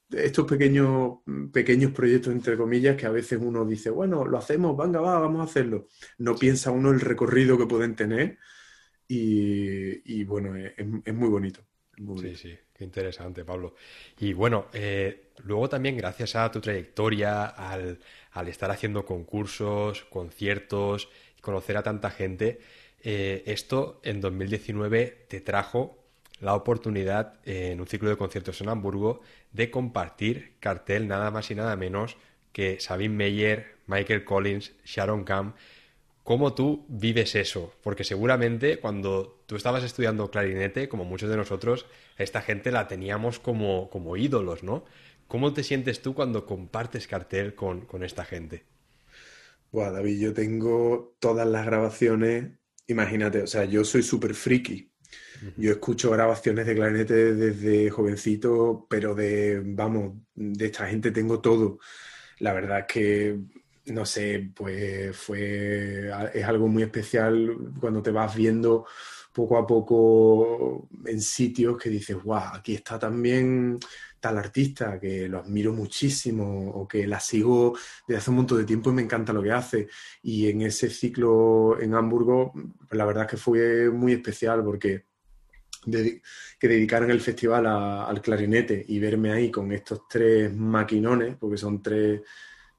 estos pequeños, pequeños proyectos, entre comillas, que a veces uno dice, bueno, lo hacemos, venga, va, vamos a hacerlo. No piensa uno el recorrido que pueden tener y, bueno, es, muy bonito. Sí, sí, qué interesante, Pablo. Y bueno, eh, luego también gracias a tu trayectoria, al, al estar haciendo concursos, conciertos, conocer a tanta gente, eh, esto en 2019 te trajo la oportunidad en un ciclo de conciertos en Hamburgo de compartir cartel nada más y nada menos que Sabine Meyer, Michael Collins, Sharon Camp. ¿Cómo tú vives eso? Porque seguramente cuando tú estabas estudiando clarinete, como muchos de nosotros, esta gente la teníamos como, como ídolos, ¿no? ¿Cómo te sientes tú cuando compartes cartel con, con esta gente? Buah, David, yo tengo todas las grabaciones, imagínate, o sea, yo soy súper friki. Yo escucho grabaciones de clarinete desde jovencito, pero de, vamos, de esta gente tengo todo. La verdad es que, no sé, pues fue, es algo muy especial cuando te vas viendo poco a poco en sitios que dices, guau, aquí está también tal artista que lo admiro muchísimo o que la sigo desde hace un montón de tiempo y me encanta lo que hace. Y en ese ciclo en Hamburgo, pues la verdad es que fue muy especial porque que dedicaron el festival al clarinete y verme ahí con estos tres maquinones, porque son tres,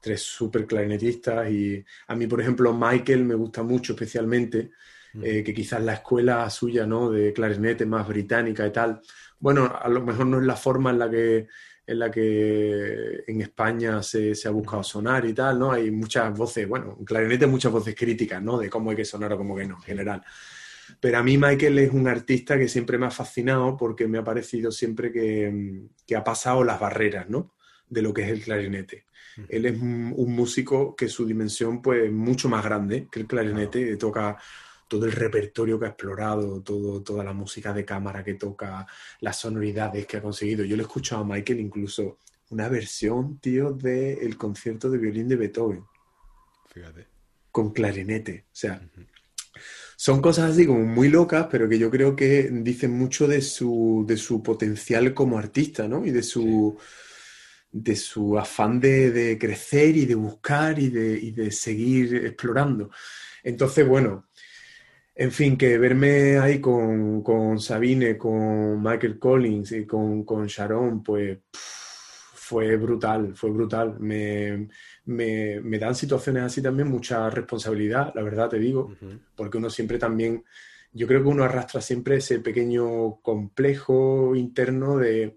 tres super clarinetistas. Y a mí, por ejemplo, Michael me gusta mucho especialmente, eh, que quizás la escuela suya ¿no? de clarinete más británica y tal, bueno, a lo mejor no es la forma en la que en la que en España se, ha buscado sonar y tal, ¿no? Hay muchas voces, bueno, en clarinete muchas voces críticas, ¿no? De cómo hay que sonar o cómo que no, en general. Pero a mí Michael es un artista que siempre me ha fascinado porque me ha parecido siempre que, que ha pasado las barreras, ¿no? De lo que es el clarinete. Él es un, músico que su dimensión, pues, es mucho más grande que el clarinete, toca todo el repertorio que ha explorado, todo, toda la música de cámara que toca, las sonoridades que ha conseguido. Yo le he escuchado a Michael incluso una versión, tío, del concierto de violín de Beethoven. Fíjate. Con clarinete. O sea, son cosas así como muy locas, pero que yo creo que dicen mucho de su, de su potencial como artista, ¿no? Y de su... de su afán de, crecer y de buscar y de, y de seguir explorando. Entonces, bueno, en fin, que verme ahí con, Sabine, con Michael Collins y con, Sharon, pues fue brutal, fue brutal. Me, dan situaciones así también mucha responsabilidad, la verdad te digo, porque uno siempre también, yo creo que uno arrastra siempre ese pequeño complejo interno de,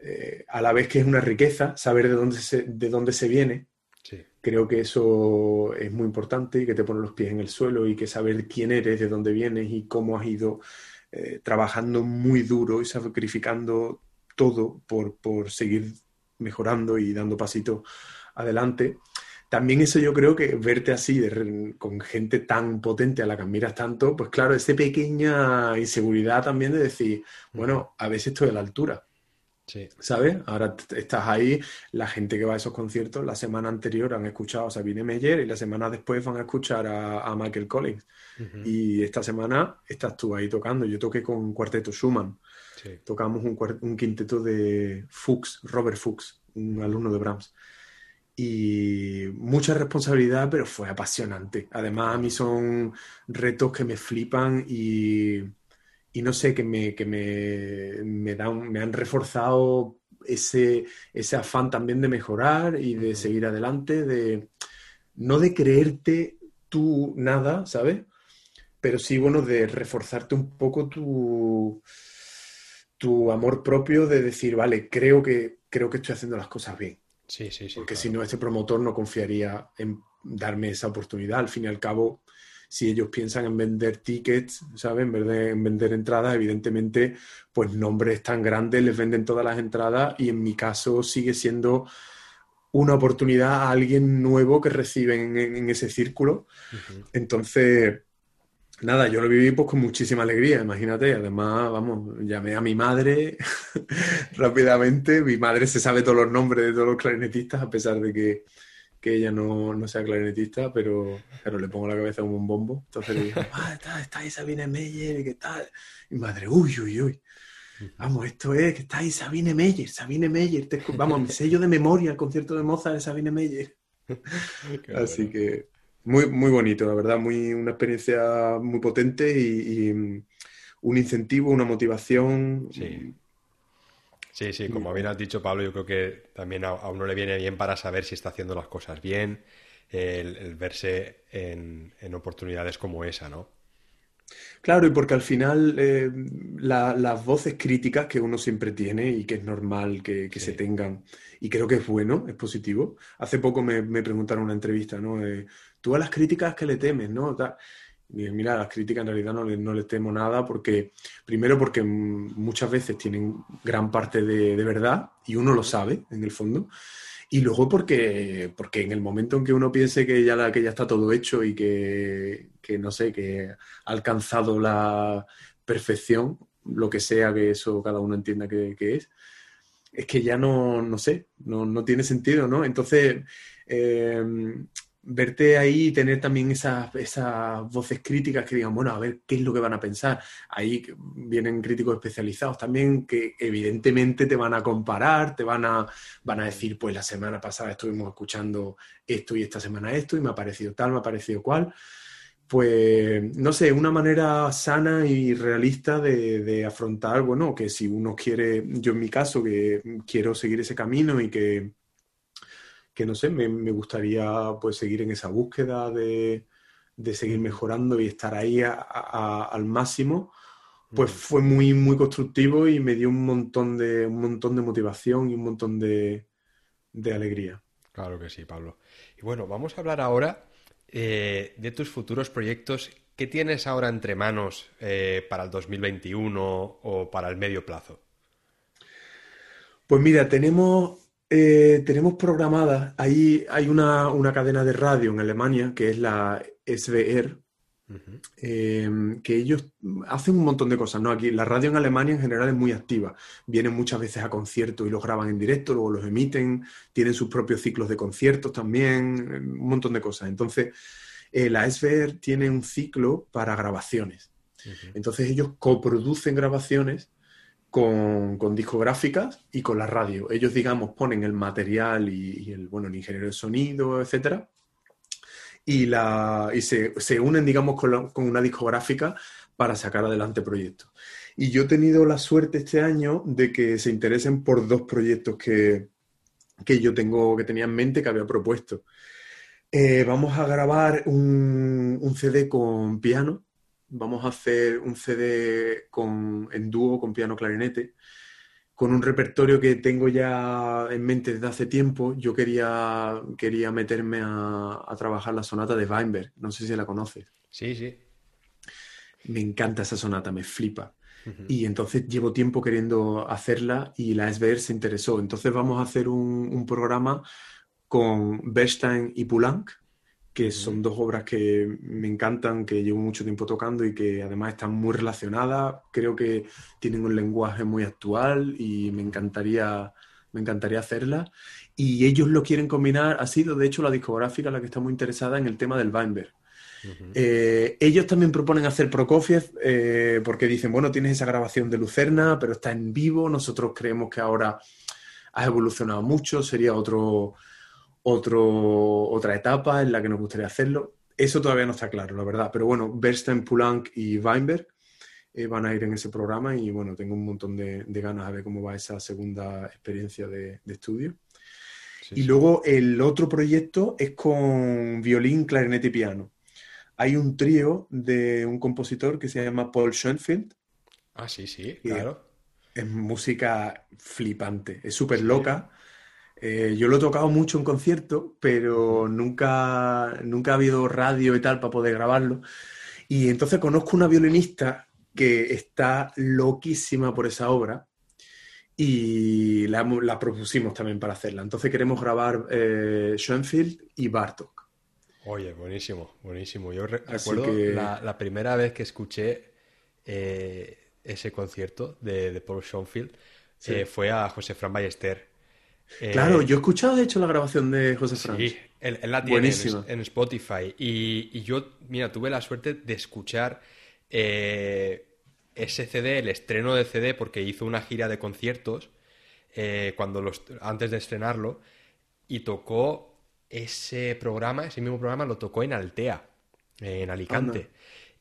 eh, a la vez que es una riqueza, saber de dónde se, de dónde se viene, Creo que eso es muy importante y que te pone los pies en el suelo y que saber quién eres, de dónde vienes y cómo has ido eh, trabajando muy duro y sacrificando todo por, por seguir mejorando y dando pasitos adelante. También eso yo creo que verte así, con gente tan potente a la que admiras tanto, pues claro, esa pequeña inseguridad también de decir, bueno, a veces estoy a la altura. ¿Sabes? Ahora estás ahí, la gente que va a esos conciertos la semana anterior han escuchado a Sabine Meyer y la semana después van a escuchar a, Michael Collins. Y esta semana estás tú ahí tocando. Yo toqué con Cuarteto Schumann. Tocamos un, un, quinteto de Fuchs, Robert Fuchs, un alumno de Brahms. Y mucha responsabilidad, pero fue apasionante. Además, a mí son retos que me flipan y y no sé, que me, que me, me, dan, me han reforzado ese, ese afán también de mejorar y de seguir adelante, de no de creerte tú nada, ¿sabes? Pero sí, bueno, de reforzarte un poco tu, tu amor propio, de decir, vale, creo que, creo que estoy haciendo las cosas bien. Sí, sí, sí. Porque si no, este promotor no confiaría en darme esa oportunidad. Al fin y al cabo, si ellos piensan en vender tickets, ¿sabes? En vez de en vender entradas, evidentemente, pues nombres tan grandes les venden todas las entradas y en mi caso sigue siendo una oportunidad a alguien nuevo que reciben en, ese círculo. Entonces, nada, yo lo viví pues con muchísima alegría, imagínate. Además, vamos, llamé a mi madre rápidamente. Mi madre se sabe todos los nombres de todos los clarinetistas, a pesar de que, ella no, sea clarinetista, pero claro, le pongo la cabeza como un bombo. Entonces le digo, ah, está, está ahí Sabine Meyer, ¿qué tal? Y madre, uy, uy, uy. Vamos, esto es que está ahí Sabine Meyer, Sabine Meyer. vamos, mi sello de memoria, el concierto de Mozart de Sabine Meyer. Así que muy, muy bonito, la verdad, muy, una experiencia muy potente y, mm, un incentivo, una motivación. Sí. Sí, sí, como bien has dicho, Pablo, yo creo que también a, uno le viene bien para saber si está haciendo las cosas bien, el, verse en, en, oportunidades como esa, ¿no? Claro, y porque al final eh, las voces críticas que uno siempre tiene y que es normal que, se tengan, y creo que es bueno, es positivo. Hace poco me, preguntaron en una entrevista, ¿no? Eh, Tú a las críticas que le temes, ¿no? Mira, las críticas en realidad no le, no temo nada porque, primero porque muchas veces tienen gran parte de, de verdad y uno lo sabe en el fondo. Y luego porque, porque en el momento en que uno piense que ya, que ya está todo hecho y que, no sé, que ha alcanzado la perfección, lo que sea que eso cada uno entienda que, es, es que ya no, no sé, no, no tiene sentido, ¿no? Entonces, eh, verte ahí y tener también esas, esas voces críticas que digan, bueno, a ver qué es lo que van a pensar. Ahí vienen críticos especializados también que evidentemente te van a comparar, te van a, van a decir, pues la semana pasada estuvimos escuchando esto y esta semana esto y me ha parecido tal, me ha parecido cual. Pues, no sé, una manera sana y realista de, de afrontar, bueno, que si uno quiere, yo en mi caso, que quiero seguir ese camino y que que no sé, me, gustaría pues seguir en esa búsqueda de, seguir mejorando y estar ahí al máximo, pues fue muy, muy constructivo y me dio un montón de, un montón de motivación y un montón de, alegría. Claro que sí, Pablo. Y bueno, vamos a hablar ahora eh, de tus futuros proyectos. ¿Qué tienes ahora entre manos eh, para el 2021 o para el medio plazo? Pues mira, tenemos eh, tenemos programada, ahí hay una, cadena de radio en Alemania que es la SWR, em, que ellos hacen un montón de cosas, ¿no? Aquí la radio en Alemania en general es muy activa, vienen muchas veces a conciertos y los graban en directo, luego los emiten, tienen sus propios ciclos de conciertos también, un montón de cosas. Entonces, eh, la SWR tiene un ciclo para grabaciones. Entonces ellos coproducen grabaciones con, discográficas y con la radio. Ellos, digamos, ponen el material y, el, bueno, el ingeniero de sonido, etcétera, y, la, y se, se unen, digamos, con, con, una discográfica para sacar adelante proyectos. Y yo he tenido la suerte este año de que se interesen por dos proyectos que, que yo tengo, que tenía en mente, que había propuesto. Eh, vamos a grabar un, un CD con piano, vamos a hacer un CD con, en dúo con piano clarinete, con un repertorio que tengo ya en mente desde hace tiempo. Yo quería, quería meterme a, trabajar la sonata de Weinberg, no sé si la conoces. Sí, sí. Me encanta esa sonata, me flipa. Y entonces llevo tiempo queriendo hacerla y la SBR se interesó. Entonces vamos a hacer un, un programa con Bernstein y Poulenc, que son dos obras que me encantan, que llevo mucho tiempo tocando y que además están muy relacionadas. Creo que tienen un lenguaje muy actual y me encantaría, me encantaría hacerlas. Y ellos lo quieren combinar, ha sido de hecho la discográfica la que está muy interesada en el tema del Weinberg. Eh, ellos también proponen hacer Prokofiev eh, porque dicen, bueno, tienes esa grabación de Lucerna, pero está en vivo, nosotros creemos que ahora ha evolucionado mucho, sería otro, otro, otra etapa en la que nos gustaría hacerlo. Eso todavía no está claro, la verdad. Pero bueno, Bernstein, Poulenc y Weinberg eh, van a ir en ese programa y bueno, tengo un montón de, ganas de ver cómo va esa segunda experiencia de, estudio. y luego el otro proyecto es con violín, clarinete y piano. Hay un trío de un compositor que se llama Paul Schoenfeld. Ah, sí, sí, claro. Es música flipante, es súper loca Eh, yo lo he tocado mucho en concierto, pero nunca, nunca ha habido radio y tal para poder grabarlo. Y entonces conozco una violinista que está loquísima por esa obra y la, propusimos también para hacerla. Entonces queremos grabar eh, Schoenfield y Bartok. Oye, buenísimo, buenísimo. Yo recuerdo la, primera vez que escuché eh, ese concierto de, Paul Schoenfield eh, fue a José Fran Ballester. Claro, yo he escuchado de hecho la grabación de José Fran. Sí, él, la tiene en, Spotify. Y, yo, mira, tuve la suerte de escuchar ese CD, el estreno de CD, porque hizo una gira de conciertos eh, cuando los, antes de estrenarlo y tocó ese programa, ese mismo programa lo tocó en Altea, en Alicante.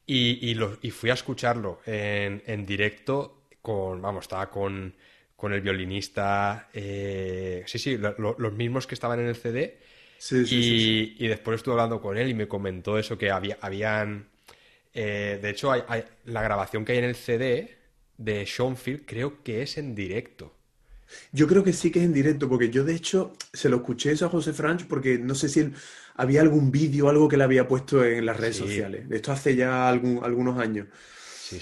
Y, y, fui a escucharlo en, directo con, vamos, estaba con, con el violinista, eh, sí, sí, los mismos que estaban en el CD. Sí, sí, y, y, después estuve hablando con él y me comentó eso, que había, habían eh, de hecho, hay, la grabación que hay en el CD de Schoenfield creo que es en directo. Yo creo que sí que es en directo, porque yo de hecho se lo escuché eso a José Franch porque no sé si había algún vídeo o algo que le había puesto en las redes sociales. Esto hace ya algunos años.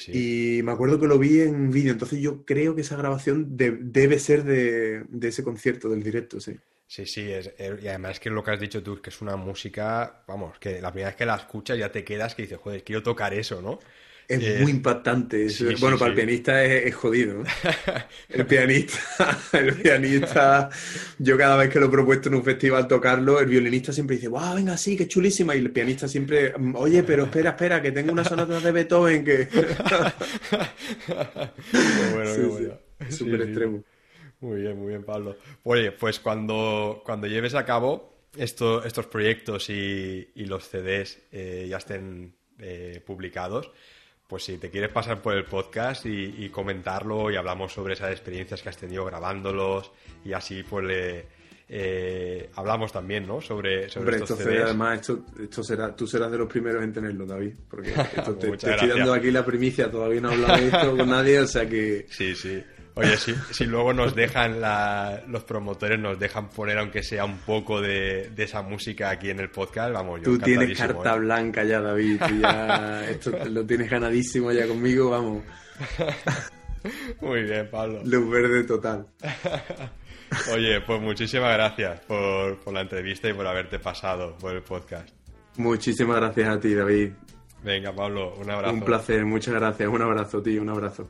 Y me acuerdo que lo vi en vídeo, entonces yo creo que esa grabación debe ser de, de, ese concierto, del directo, sí. Sí, sí, es, y además es que lo que has dicho tú, que es una música, vamos, que la primera vez que la escuchas ya te quedas que dices, joder, quiero tocar eso, ¿no? Es eh, muy impactante. bueno, para el pianista es, jodido. El pianista, el pianista, yo cada vez que lo he propuesto en un festival tocarlo, el violinista siempre dice, wow, venga, sí, qué chulísima. Y el pianista siempre, oye, pero espera, espera, que tengo unas sonatas de Beethoven que. bueno, qué bueno. Súper extremo. Muy bien, muy bien, Pablo. Oye, pues cuando, cuando lleves a cabo esto, estos proyectos y, los CDs eh, ya estén eh, publicados, pues si te quieres pasar por el podcast y, comentarlo y hablamos sobre esas experiencias que has tenido grabándolos y así pues le, eh, hablamos también, ¿no? Sobre, sobre estos CDs. además, esto, esto, será, tú serás de los primeros en tenerlo, David, porque esto te, te estoy dando aquí la primicia, todavía no he hablado de esto con nadie, o sea que... Sí, sí. Oye, si, si luego nos dejan, los promotores nos dejan poner, aunque sea un poco de, esa música aquí en el podcast, vamos, yo Tú tienes carta ¿eh? blanca ya, David, ya, esto lo tienes ganadísimo ya conmigo, vamos. Muy bien, Pablo. Luz verde total. Oye, pues muchísimas gracias por, por la entrevista y por haberte pasado por el podcast. Muchísimas gracias a ti, David. Venga, Pablo, un abrazo. Un placer, muchas gracias. Un abrazo, tío, un abrazo.